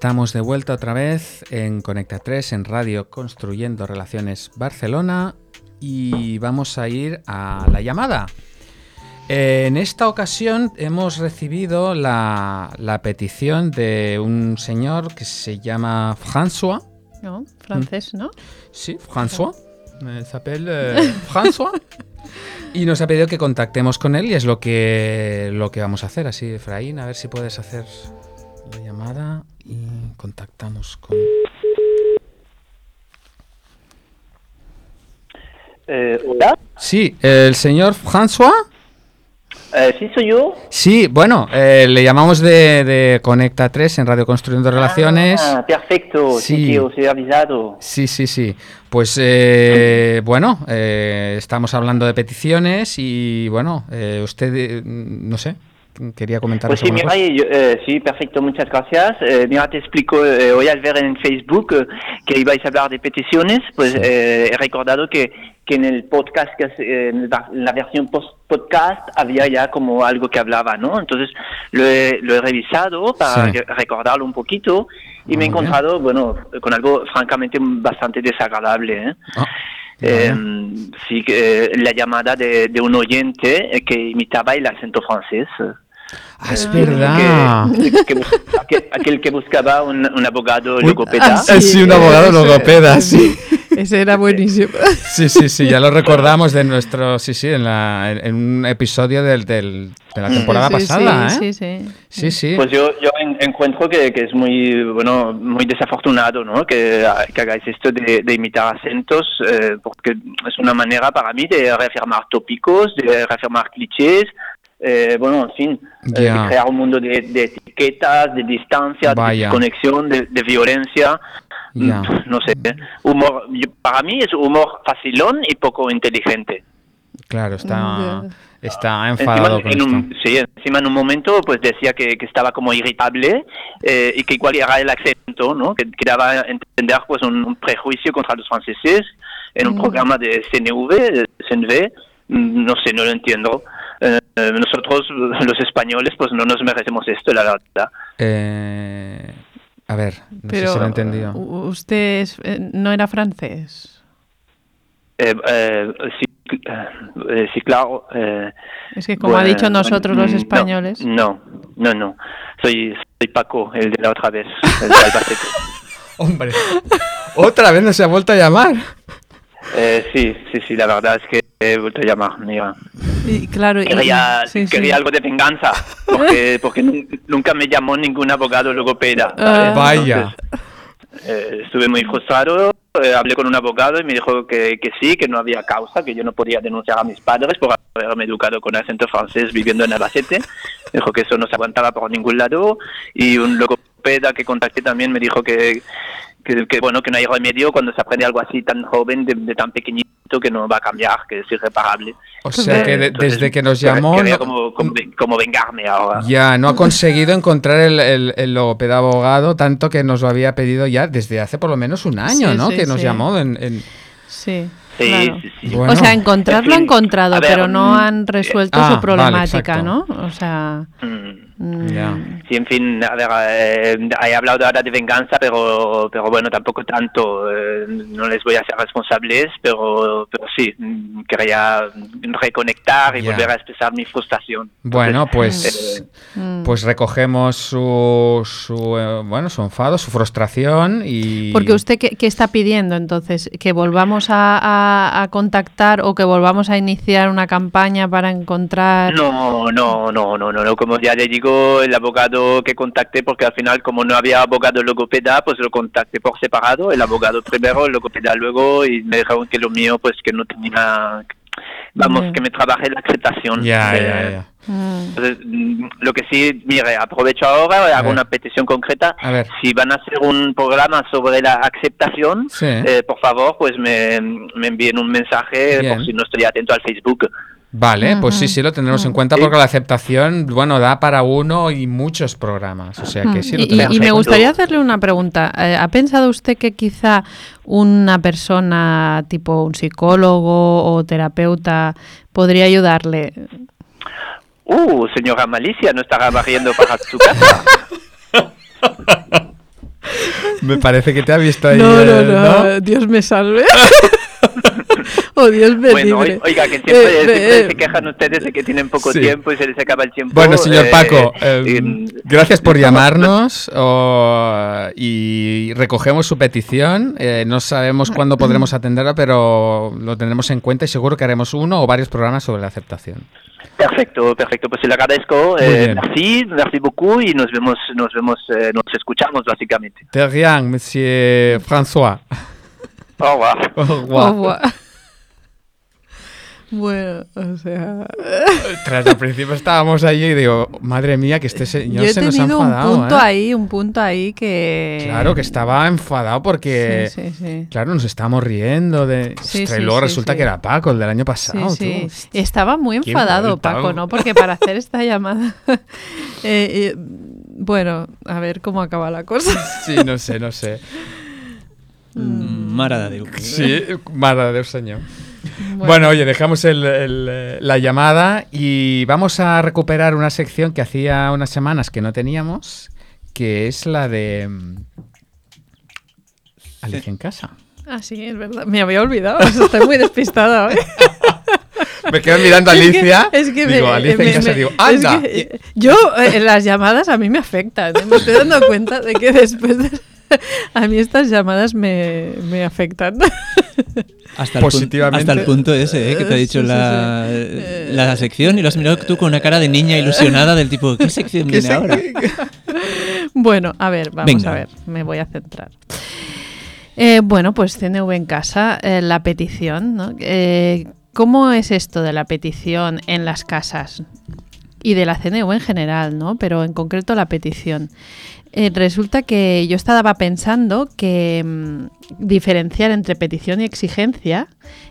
Estamos de vuelta otra vez en Conecta 3 en Radio Construyendo Relaciones Barcelona y vamos a ir a la llamada. En esta ocasión hemos recibido la, la petición de un señor que se llama François. ¿No? Francés, ¿no? Sí, François. Eh, s'appelle eh, François. Y nos ha pedido que contactemos con él y es lo que, lo que vamos a hacer. Así, Efraín, a ver si puedes hacer la llamada y contactamos con... Eh, Hola, Sí, el señor François. Eh, sí soy yo. Sí, bueno, eh, le llamamos de, de Conecta 3 en Radio Construyendo Relaciones. Ah, perfecto, sí, Sí. que os he avisado. Sí, sí, sí. Pues eh, bueno, eh, estamos hablando de peticiones y bueno, eh, usted, no sé, quería comentar Pues sí, mira, yo, eh, sí, perfecto, muchas gracias. Eh, mira, te explico, eh, hoy al ver en Facebook eh, que ibais a hablar de peticiones, pues eh, he recordado que, que en el podcast, que es, en la- versión post podcast, había ya como algo que hablaba, ¿no? Entonces lo he, lo he revisado para Sí. re- recordarlo un poquito y me he bien. encontrado, bueno, con algo francamente bastante desagradable, ¿eh? Ah, Eh, sí, eh, la llamada de, de un oyente que imitaba el acento francés. Ah, es Que- verdad. que- que aquel, que buscaba un, un abogado logopeda. ah, Eh, sí, un abogado ese- logopeda, sí. Ese era buenísimo. Sí, sí, sí, ya lo recordamos de nuestro, sí, sí, en, la, en, un episodio del, del- de la temporada Sí, sí, pasada, ¿eh? sí, sí. Sí, sí. Pues yo, yo en- encuentro que, que es muy bueno muy desafortunado ¿no? que, que hagáis esto de, de imitar acentos eh, porque es una manera para mí de reafirmar tópicos, de reafirmar clichés, eh, bueno, en fin, eh, de crear un mundo de, de etiquetas, de distancia, Vaya. de desconexión, de, de violencia. Mm, No sé, humor, yo- para mí es humor facilón y poco inteligente. Claro, está, Ya. está enfadado Encima, con en esto. un, sí, encima en un momento pues decía que, que estaba como irritable eh, y que igual era el acento, ¿no? Que, que daba a entender pues un, un prejuicio contra los franceses en un Mm. programa de CNV, CNV, mm, no sé, no lo entiendo. Eh, eh, nosotros los españoles pues no nos merecemos esto, la verdad. Eh, a ver, no Pero sé si lo he entendido. u- usted es- eh, no era francés. Eh, eh, sí, eh, sí, claro. eh, Es que como ha dicho nosotros los mm, no, españoles. No, no, no. Soy, soy Paco, el de la otra vez, el de Albacete. Hombre, otra vez no se ha vuelto a llamar. Eh, sí, sí, sí, la verdad es que he vuelto a llamar. Mira. Y claro, y- Quería, sí, sí. quería algo de venganza, porque, porque nun- nunca me llamó ningún abogado logopeda. Ah. ¿sabes? Vaya. Entonces, eh, estuve muy frustrado, eh, hablé con un abogado y me dijo que, que sí, que no había causa, que yo no podía denunciar a mis padres por haberme educado con acento francés viviendo en Albacete. Me dijo que eso no se aguantaba por ningún lado y un logopeda que contacté también me dijo que, que, que, bueno que no hay remedio cuando se aprende algo así tan joven, de, de tan pequeñito, que no va a cambiar, que es irreparable. O sea que de- Entonces, desde que nos llamó no- como, como, como vengarme ahora. ya no ha conseguido encontrar el, el, el logopeda abogado, tanto que nos lo había pedido ya desde hace por lo menos un año, Sí, ¿no? sí, que nos sí. llamó en, en- Sí, Sí, claro. sí, sí. Bueno. O sea, encontrarlo En ha encontrado, ver, pero no mm, han resuelto ah, su problemática. ¿no? O sea, Mm. Ya. Sí, en fin, a ver, eh, he hablado ahora de venganza, pero, pero bueno, tampoco tanto. eh, no les voy a ser responsables, pero, pero sí, quería reconectar y Ya. volver a expresar mi frustración. Bueno, Entonces, pues, eh, mm. pues recogemos su, su, eh, bueno, su enfado, su frustración y... Porque usted, ¿qué, qué está pidiendo entonces? ¿Que volvamos a, a- a contactar o que volvamos a iniciar una campaña para encontrar... No, no, no, no, no, no, como ya le digo, el abogado que contacté, porque al final como no había abogado logopeda, pues lo contacté por separado, el abogado primero, el logopeda luego, y me dijeron que lo mío, pues que no tenía, vamos, que me trabajé la aceptación. Ya, de- ya, ya. Mm, Entonces, mm, lo que sí, mire, aprovecho ahora, hago ver. una petición concreta. A ver. Si van a hacer un programa sobre la aceptación, Sí. eh, por favor, pues me, me envíen un mensaje Bien. por si no estoy atento al Facebook. Vale, pues sí, sí, lo tendremos en Ujú. cuenta porque la aceptación, bueno, da para uno y muchos programas. O sea que sí, lo. Y- y, me gustaría hacerle una pregunta. Eh, ¿Ha pensado usted que quizá una persona tipo un psicólogo o terapeuta podría ayudarle? Uh, señora Malicia, no estará barriendo para su casa. Me parece que te ha visto ahí. No, no, no, Dios me salve. Dios me bueno, libre. oiga, que siempre, Eh, siempre eh, se quejan ustedes de que tienen poco Sí. tiempo y se les acaba el tiempo. Bueno, señor eh, Paco, eh, eh, eh, gracias por llamarnos o- y recogemos su petición. Eh, no sabemos cuándo podremos atenderla, pero lo tendremos en cuenta y seguro que haremos uno o varios programas sobre la aceptación. Perfecto, perfecto. Pues se le agradezco. Eh, merci, merci beaucoup y nos vemos, nos vemos, eh, nos escuchamos básicamente. De rien, monsieur François. Au revoir. Au Au revoir. Bueno, o sea. Tras al principio estábamos allí y digo, madre mía, que este señor Yo he se nos ha tenido un enfadado. punto ¿eh?". ahí, un punto ahí que. Claro, que estaba enfadado porque. Sí, sí, sí. Claro, nos estábamos riendo de. Sí, Ostras, sí, y luego sí, resulta sí. que era Paco, el del año pasado. sí. tú. Estaba muy enfadado, Paco, ¿no? Porque para hacer esta llamada. eh, eh, bueno, a ver cómo acaba la cosa. Sí, no sé, no sé. Mare de Déu. Sí, mare de Déu, señor. Bueno, oye, dejamos el- el, la llamada y vamos a recuperar una sección que hacía unas semanas que no teníamos, que es la de mm, Alicia en casa. Ah, sí, es verdad. Me había olvidado. Estoy muy despistada hoy. Me quedo mirando a Alicia, Es que digo, me- Alicia me- en casa, me- digo, es ¡anda! que, yo, eh, las llamadas a mí me afectan. ¿eh? Me estoy dando cuenta de que después de... A mí estas llamadas me, me afectan. Hasta el, Positivamente. hasta el punto ese, ¿eh? que te ha Sí, dicho sí, la, sí. la sección y lo has mirado tú con una cara de niña ilusionada del tipo, ¿qué sección ¿Qué viene ahora? Bueno, a ver, vamos Venga. a ver, me voy a centrar. Eh, bueno, pues CNV en casa, eh, la petición, ¿no? Eh, ¿Cómo es esto de la petición en las casas? Y de la CNV en general, ¿no? Pero en concreto la petición. Eh, resulta que yo estaba pensando que mm, diferenciar entre petición y exigencia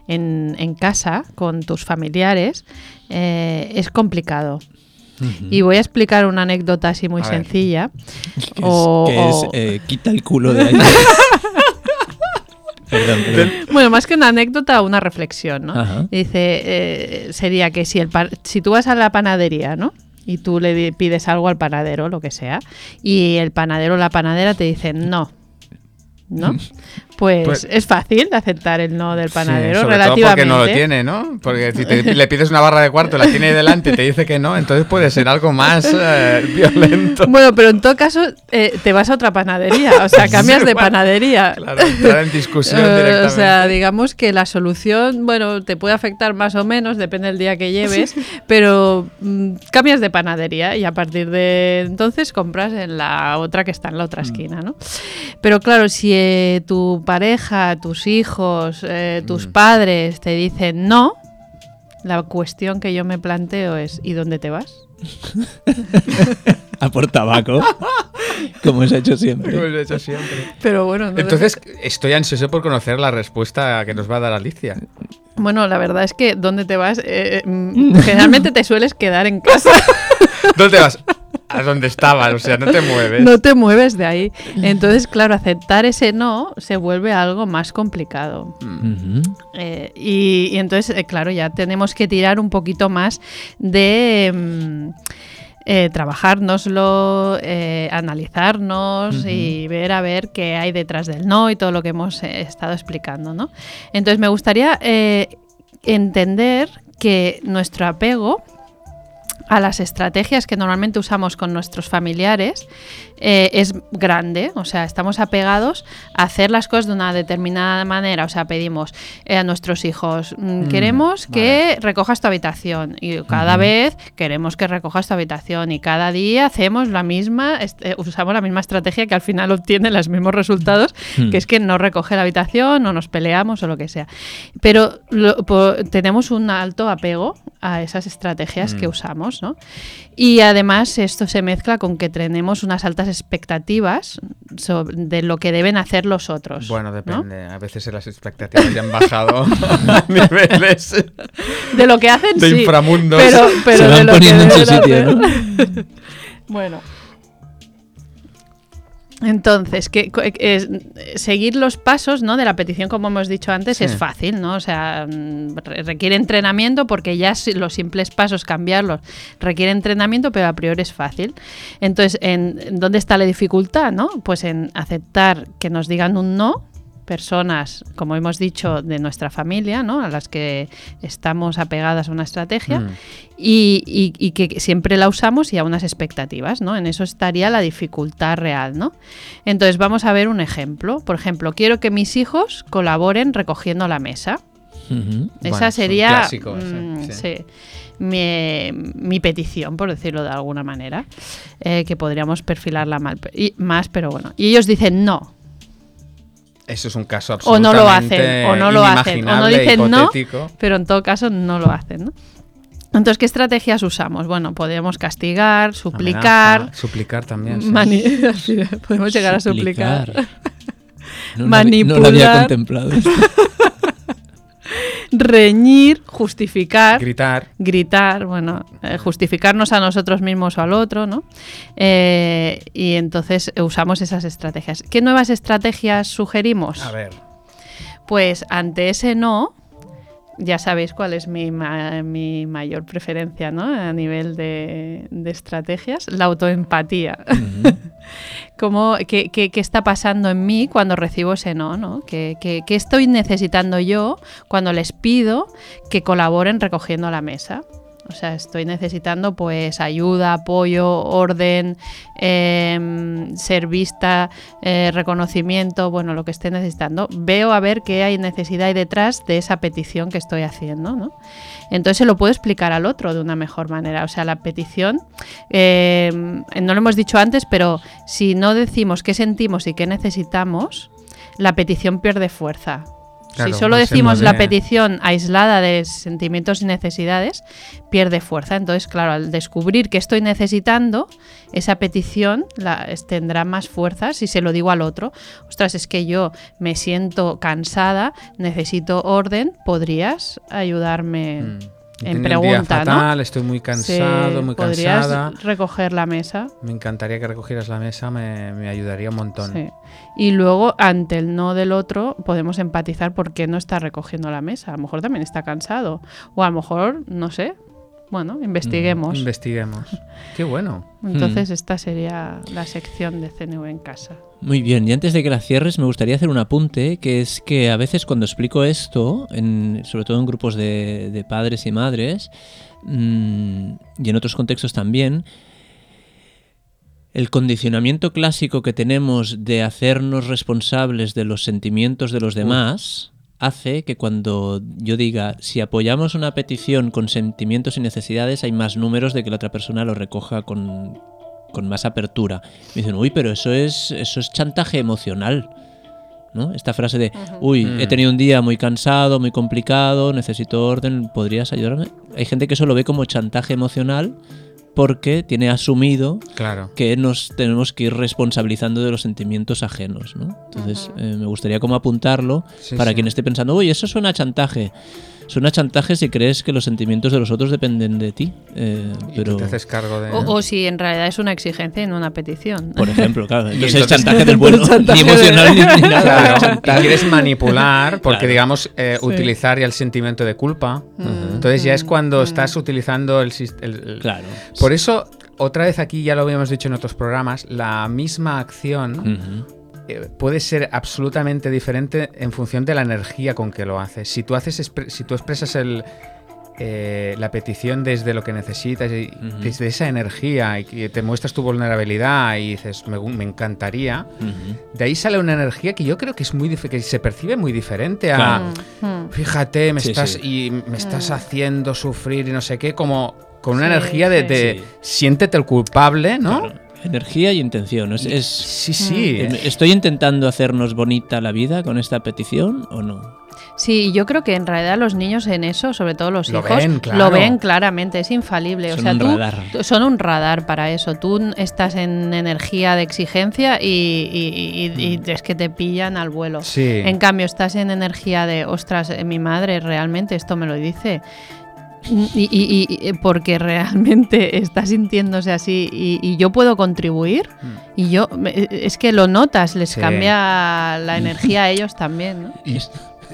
en, en casa con tus familiares eh, es complicado. Y voy a explicar una anécdota así muy A ver. sencilla. Que es, O- que es, o- eh, quita el culo de ahí. perdón, perdón. Bueno, más que una anécdota, una reflexión, ¿no? Ajá. Dice, eh, sería que si, el si tú vas a la panadería, ¿no? Y tú le pides algo al panadero, lo que sea, y el panadero o la panadera te dicen no, ¿no? Pues, Pues- es fácil aceptar el no del Sí, panadero, sobre todo relativamente. porque no lo tiene, ¿no? Porque si te- le pides una barra de cuarto, la tiene ahí delante y te dice que no, entonces puede ser algo más eh, violento. Bueno, pero en todo caso eh, te vas a otra panadería, o sea, cambias de bueno, panadería. Claro, entrar en discusión directamente. o sea, digamos que la solución, bueno, te puede afectar más o menos, depende del día que lleves, pero mm, cambias de panadería y a partir de entonces compras en la otra que está en la Mm. otra esquina, ¿no? Pero claro, si eh, tu pareja, tus hijos, eh, tus Mm. padres te dicen no, la cuestión que yo me planteo es ¿y dónde te vas? A por tabaco, como se ha hecho Como siempre. hecho. Pero bueno, no Entonces, estoy ansioso por conocer la respuesta que nos va a dar Alicia. bueno, la verdad es que ¿dónde te vas? Eh, mm, generalmente te sueles quedar en casa. ¿Dónde te vas? A donde estabas, o sea, no te mueves. No te mueves de ahí. Entonces, claro, aceptar ese no se vuelve algo más complicado. Eh, y, y entonces, eh, claro, ya tenemos que tirar un poquito más de mm, eh, trabajárnoslo, eh, analizarnos y ver a ver qué hay detrás del no y todo lo que hemos eh, estado explicando, ¿no? Entonces, me gustaría eh, entender que nuestro apego a las estrategias que normalmente usamos con nuestros familiares eh, es grande, o sea, estamos apegados a hacer las cosas de una determinada manera, o sea, pedimos eh, a nuestros hijos, mm, queremos que recojas tu habitación y cada vez queremos que recojas tu habitación y cada día hacemos la misma, eh, usamos la misma estrategia que al final obtiene los mismos resultados, Hmm. que es que no recoge la habitación o nos peleamos o lo que sea. Pero lo- po- tenemos un alto apego a esas estrategias que usamos, ¿no? Y además esto se mezcla con que tenemos unas altas expectativas sobre- de lo que deben hacer los otros. Bueno, ¿no? depende. A veces las expectativas ya han bajado a niveles De lo que hacen, de sí. inframundos. Pero, pero Se de van lo que poniendo en su sitio, ¿no? Bueno. Entonces, que, es- seguir los pasos ¿no? de la petición, como hemos dicho antes, Sí. es fácil, ¿no? O sea, mm, re- requiere entrenamiento porque ya los simples pasos, cambiarlos, requiere entrenamiento, pero a priori es fácil. Entonces, ¿en, en dónde está la dificultad? ¿no? Pues en aceptar que nos digan un no personas, como hemos dicho, de nuestra familia, ¿no? a las que estamos apegadas a una estrategia, Mm. y, y- y que siempre la usamos y a unas expectativas, ¿no? En eso estaría la dificultad real, ¿no? Entonces vamos a ver un ejemplo. Por ejemplo, quiero que mis hijos colaboren recogiendo la mesa. Esa Bueno, sería clásico mm, sí. sí, mi, mi petición, por decirlo de alguna manera, eh, que podríamos perfilarla mal, y, más, pero bueno. Y ellos dicen no. Eso es un caso O no lo absolutamente hacen, o no lo hacen, o no dicen no, pero en todo caso no lo hacen, ¿no? Entonces, ¿qué estrategias usamos? Bueno, podemos castigar, suplicar, Amenaza, suplicar también. sí. podemos llegar a suplicar, No, no lo había Manipular. contemplado. reñir, justificar, Gritar. gritar, bueno, eh, justificarnos a nosotros mismos o al otro, ¿no? Eh, y entonces usamos esas estrategias. ¿Qué nuevas estrategias sugerimos? A ver. Pues ante ese no, ya sabéis cuál es mi, ma- mi mayor preferencia, ¿no? A nivel de, de estrategias, la autoempatía. Cómo- qué, qué- qué está pasando en mí cuando recibo ese no? ¿no? ¿Qué, qué- qué estoy necesitando yo cuando les pido que colaboren recogiendo la mesa? O sea, estoy necesitando pues ayuda, apoyo, orden, em, ser vista, eh, reconocimiento, bueno, lo que esté necesitando. Veo a ver qué hay necesidad hay detrás de esa petición que estoy haciendo, ¿no? Entonces se lo puedo explicar al otro de una mejor manera. O sea, la petición, eh, no lo hemos dicho antes, pero si no decimos qué sentimos y qué necesitamos, la petición pierde fuerza. Claro, si solo pues decimos la petición aislada de sentimientos y necesidades, pierde fuerza. Entonces, claro, al descubrir que estoy necesitando, esa petición la, tendrá más fuerza si se lo digo al otro. Ostras, es que yo me siento cansada, necesito orden, ¿podrías ayudarme? Mm. En tenido un día pregunta, ¿no? fatal, estoy muy cansado, Sí, muy ¿Podrías cansada. recoger la mesa? Me encantaría que recogieras la mesa, me, me ayudaría un montón. Sí. Y luego, ante el no del otro, podemos empatizar por qué no está recogiendo la mesa. A lo mejor también está cansado. O a lo mejor, no sé. Bueno, investiguemos. Mm, Investiguemos. Qué bueno. Entonces, esta sería la sección de CNV en casa. Muy bien, y antes de que la cierres, me gustaría hacer un apunte, que es que a veces cuando explico esto, en- sobre todo en grupos de, de padres y madres, mm, y en otros contextos también, el condicionamiento clásico que tenemos de hacernos responsables de los sentimientos de los demás hace que cuando yo diga, si apoyamos una petición con sentimientos y necesidades, hay más números de que la otra persona lo recoja con, con más apertura. Me dicen, uy, pero eso es, eso es chantaje emocional. ¿No? Esta frase de, uy, he Mm. tenido un día muy cansado, muy complicado, necesito orden, ¿podrías ayudarme? Hay gente que eso lo ve como chantaje emocional porque tiene asumido Claro. que nos tenemos que ir responsabilizando de los sentimientos ajenos, ¿no? Entonces, eh, me gustaría como apuntarlo Sí, para sí. quien esté pensando, uy, eso suena a chantaje. Suena a chantaje si crees que los sentimientos de los otros dependen de ti. eh, Y pero, tú te haces cargo de... O, o si en realidad es una exigencia y no una petición. por ejemplo, claro, entonces, entonces- es chantaje del bueno, Chantaje ni de- emocional ni, ni nada. Claro, y quieres manipular, porque Claro. digamos, eh, Sí. utilizar ya el sentimiento de culpa. Mm, Entonces ya es mm, cuando mm. estás utilizando el, el- Claro. Por eso, otra vez aquí ya lo habíamos dicho en otros programas, la misma acción puede ser absolutamente diferente en función de la energía con que lo haces. Si tú haces, si tú expresas el eh, la petición desde lo que necesitas, y desde esa energía y que te muestras tu vulnerabilidad y dices me, encantaría, de ahí sale una energía que yo creo que es muy que se percibe muy diferente a Claro. Fíjate, me Sí, estás sí. y me estás Mm. haciendo sufrir y no sé qué, como con una Sí, energía de, de Sí. siéntete el culpable, ¿no? Claro. Energía y intención. Es, es- Sí, sí. Mm. eh, ¿Estoy intentando hacernos bonita la vida con esta petición o no? Sí, yo creo que en realidad los niños en eso, sobre todo los Lo hijos, ven, claro. lo ven claramente, es infalible. Son o sea, un tú, radar. tú- son un radar para eso. Tú estás en energía de exigencia y, y- y- y es que te pillan al vuelo. Mm. Sí. En cambio, estás en energía de, ostras, eh, mi madre realmente esto me lo dice. Y, y- y- y- porque realmente está sintiéndose así y, y yo puedo contribuir y yo es que lo notas les. Sí. cambia la energía a ellos también ¿no?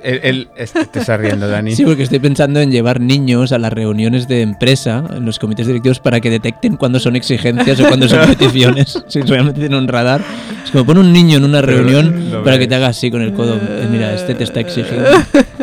Él, él- este- te está riendo, Dani. Sí, porque estoy pensando en llevar niños a las reuniones de empresa, en los comités directivos, para que detecten cuándo son exigencias o cuándo son peticiones. Si realmente tienen un radar. Es como pon un niño en una reunión lo para ves. que te haga así con el codo. eh, Mira, este te está exigiendo.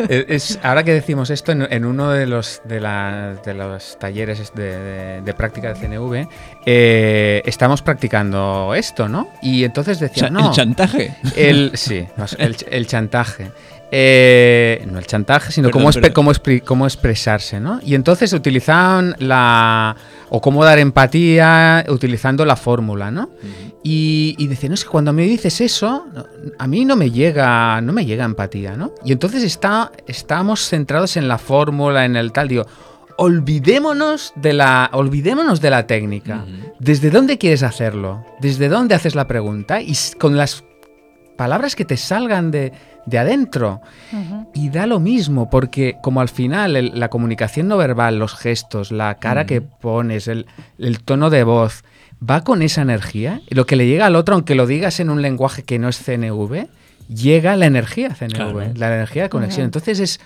Eh, Es, ahora que decimos esto, en, en uno de los, de, la- de los talleres de, de- de práctica de CNV, eh, estamos practicando esto, ¿no? Y entonces O sea, decía, no, el chantaje. el, sí, el, el chantaje. Eh, no el chantaje, sino Perdón, cómo, pero- cómo, expresarse, ¿no? Y entonces utilizaban la... o cómo dar empatía utilizando la fórmula, ¿no? Y, y decían, no, es que cuando me dices eso, a mí no me llega, no me llega empatía, ¿no? Y entonces está, estamos centrados en la fórmula, en el tal, digo, olvidémonos de la, olvidémonos de la técnica. ¿Desde dónde quieres hacerlo? ¿Desde dónde haces la pregunta? Y con las palabras que te salgan de, de adentro. Y da lo mismo, porque como al final el- la comunicación no verbal, los gestos, la cara que pones, el, el tono de voz, va con esa energía. Y lo que le llega al otro, aunque lo digas en un lenguaje que no es CNV, llega la energía CNV, Claro. la energía de conexión. Entonces es,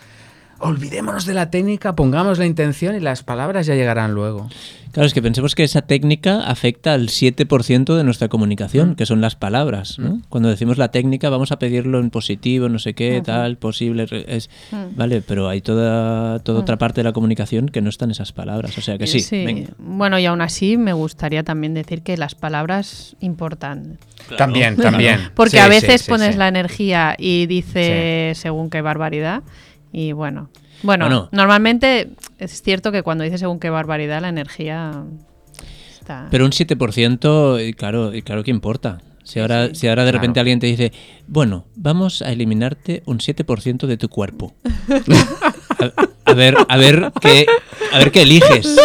olvidémonos de la técnica, pongamos la intención y las palabras ya llegarán luego. Claro, es que pensemos que esa técnica afecta al 7% de nuestra comunicación, que son las palabras. ¿no? Cuando decimos la técnica, vamos a pedirlo en positivo, no sé qué, tal, posible. re- Es, Mm. Vale, pero hay toda, toda Mm. otra parte de la comunicación que no están esas palabras. O sea que sí. venga. Bueno, y aún así me gustaría también decir que las palabras importan. También, también. Porque Sí, a veces sí, pones sí. la energía y dice según qué barbaridad. Y bueno. Bueno, Bueno. normalmente es cierto que cuando dice según qué barbaridad la energía está. Pero un 7%, y claro, y claro que importa. Si ahora, sí. si ahora de repente Claro. alguien te dice, bueno, vamos a eliminarte un 7% de tu cuerpo. A, a ver, a ver qué, a ver qué eliges.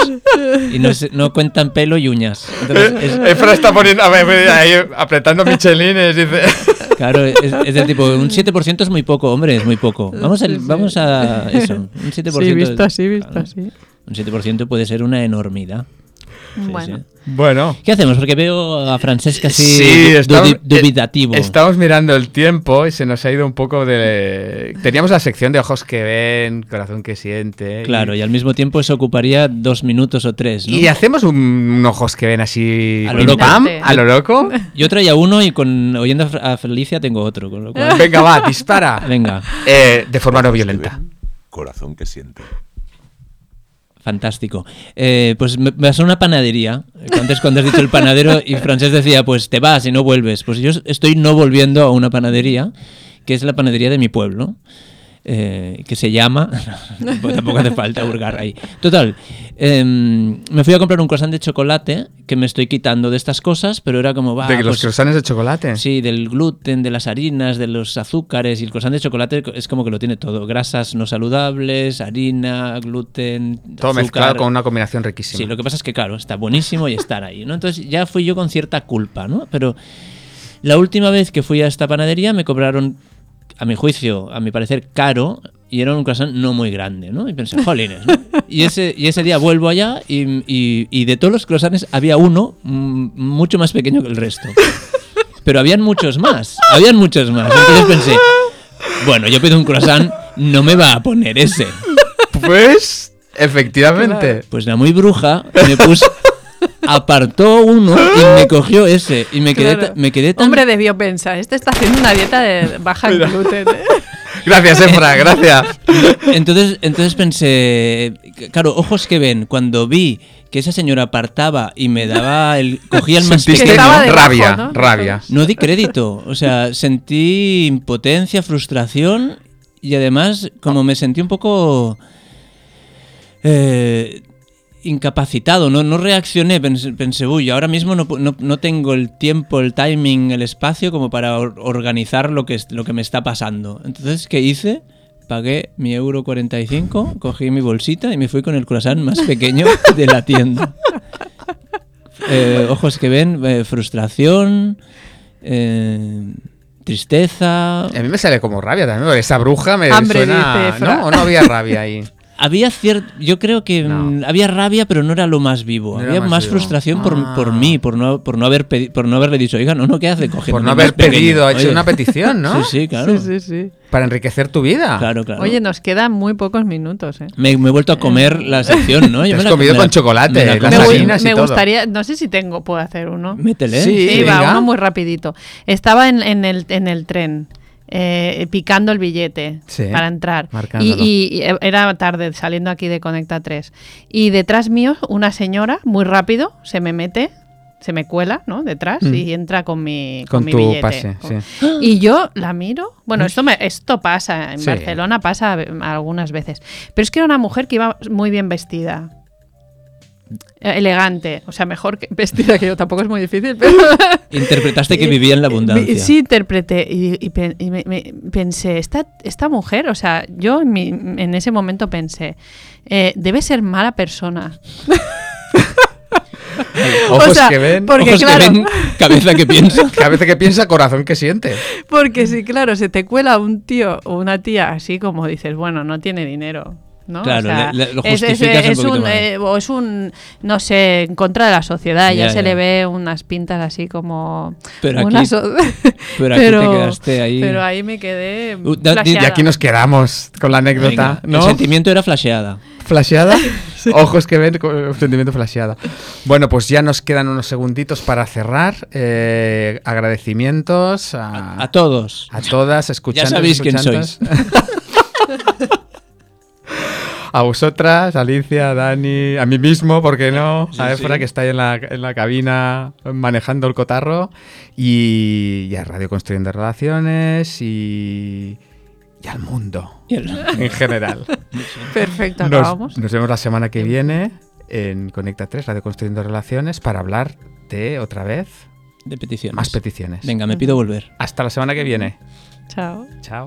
Y no, no cuentan pelo y uñas. Entonces, es- Efra está poniendo, a ver, ahí apretando michelines, dice. claro, es, es del tipo, un 7% es muy poco, hombre, es muy poco. Vamos a, vamos a eso, un 7%. Sí, visto así, visto claro, así. Un 7% puede ser una enormidad. Bueno. sí. Bueno. ¿Qué hacemos? Porque veo a Francesca así Sí, estamos, dubitativo. eh, estamos mirando el tiempo y se nos ha ido un poco de... Teníamos la sección de ojos que ven, corazón que siente. Claro, y al mismo tiempo eso ocuparía dos minutos o tres, ¿no? Y hacemos un, un ojos que ven así... A lo loco. pam, a lo loco. Yo traía uno y con oyendo a Felicia tengo otro, con lo cual... Venga, va, dispara. Venga, Eh, de forma no violenta. ven, Corazón que siente. Fantástico. Eh, pues me, vas a una panadería. Antes cuando has dicho el panadero y Francés decía, pues te vas y no vuelves. Pues yo estoy no volviendo a una panadería, que es la panadería de mi pueblo. eh, que se llama. tampoco hace falta hurgar ahí. Total, em, me fui a comprar un croissant de chocolate que me estoy quitando de estas cosas, pero era como va. de los pues, croissants de chocolate. Sí, del gluten, de las harinas, de los azúcares y el croissant de chocolate es como que lo tiene todo. Grasas no saludables, harina, gluten, Todo azúcar. mezclado con una combinación riquísima. Sí, lo que pasa es que, claro, está buenísimo y estar ahí, ¿no? Entonces ya fui yo con cierta culpa, ¿no? Pero la última vez que fui a esta panadería me cobraron, a mi juicio, a mi parecer, caro y era un croissant no muy grande, ¿no? Y pensé, jolines, ¿no? Y ese, y ese día vuelvo allá y, y- y de todos los croissants había uno mm, mucho más pequeño que el resto. Pero habían muchos más, habían muchos más. Entonces pensé, bueno, yo pido un croissant, no me va a poner ese. Pues, efectivamente. Pues la muy bruja me puso, apartó uno y me cogió ese. Y me quedé, Claro. me quedé tan... Hombre debió pensar, este está haciendo una dieta de baja en gluten. ¿eh? Gracias, Efra, gracias. Entonces, entonces pensé, claro, ojos que ven, cuando vi que esa señora apartaba y me daba el, cogía el más pequeño, debajo, rabia, ¿no? rabia. no di crédito. O sea, sentí impotencia, frustración y además como me sentí un poco eh, incapacitado, no, no reaccioné, pensé, pensé, uy, ahora mismo no, pu- no- no tengo el tiempo, el timing, el espacio como para or- organizar lo que, es- lo que me está pasando. Entonces, ¿qué hice? Pagué mi euro 45, cogí mi bolsita y me fui con el croissant más pequeño de la tienda. Eh, ojos que ven, eh, frustración, eh, tristeza. A mí me sale como rabia también, porque esa bruja me Hambre, suena... dice. ¿No? ¿O no había rabia ahí? Había cierto, yo creo que No. mm, había rabia, pero no era lo más vivo. No había más más, vivo. frustración por, Ah. por mí, por no, por no haber pedi- por no haberle dicho, oiga, no, no, ¿qué hace? Cogiendo Por no haber pequeño". pedido, ha hecho una petición, ¿no? Sí, sí, claro. Sí, sí, sí. Para enriquecer tu vida. Claro, claro. Oye, nos quedan muy pocos minutos, ¿eh? me, me he vuelto a comer la sección, ¿no? Te Yo has me la- comido me con la- chocolate, me la las Me, comí. gu- harinas y me todo. gustaría, no sé si tengo, puedo hacer uno. Métele. Sí. Sí, va, uno muy rapidito. Estaba en, en el, en el tren. Eh, picando el billete Sí, para entrar. Y, y- era tarde, saliendo aquí de Conecta 3. Y detrás mío, una señora, muy rápido, se me mete se me cuela, ¿no? Detrás Mm. y entra con mi, Con mi tu billete. pase, Con- sí. Y yo la miro. Bueno, esto, me, esto pasa en Sí. Barcelona, pasa algunas veces. Pero es que era una mujer que iba muy bien vestida. Eh, Elegante, o sea, mejor que vestida que yo, tampoco es muy difícil, pero Interpretaste que vivía en la abundancia. Sí, interpreté y, y pen- y me, me- pensé, esta, esta mujer, o sea, yo en, mi- en ese momento pensé, eh, debe ser mala persona. Ojos O sea, que ven, porque Ojos claro, que ven, cabeza que piensa. cabeza que piensa, corazón que siente. porque si claro, se te cuela un tío o una tía así como dices, bueno, no tiene dinero. ¿No? Claro, O sea, le- le- lo es, es- un es un, más. eh, o es un, no sé, en contra de la sociedad, ya, Ya, se ya. le ve unas pintas así como... Pero aquí- una so- Pero aquí te quedaste ahí. pero ahí me quedé Uh, y flasheada. aquí nos quedamos con la anécdota, Venga, ¿no? El sentimiento era flasheada. ¿Flasheada? Ojos que ven, con- sentimiento flasheada. Bueno, pues ya nos quedan unos segunditos para cerrar. Eh, agradecimientos a, A todos. a todas, escuchantes. Ya sabéis quién escuchantes. A vosotras, Alicia, Dani, a mí mismo, ¿por qué no? Sí, a sí. Efra, que está ahí en la, en la cabina manejando el cotarro. Y, y a Radio Construyendo Relaciones y, y al mundo Y el- en general. Perfecto, Nos, acabamos. nos vemos la semana que viene en Conecta 3, Radio Construyendo Relaciones, para hablar de, otra vez, De peticiones. más peticiones. Venga, me pido volver. Hasta la semana que viene. Chao. Chao.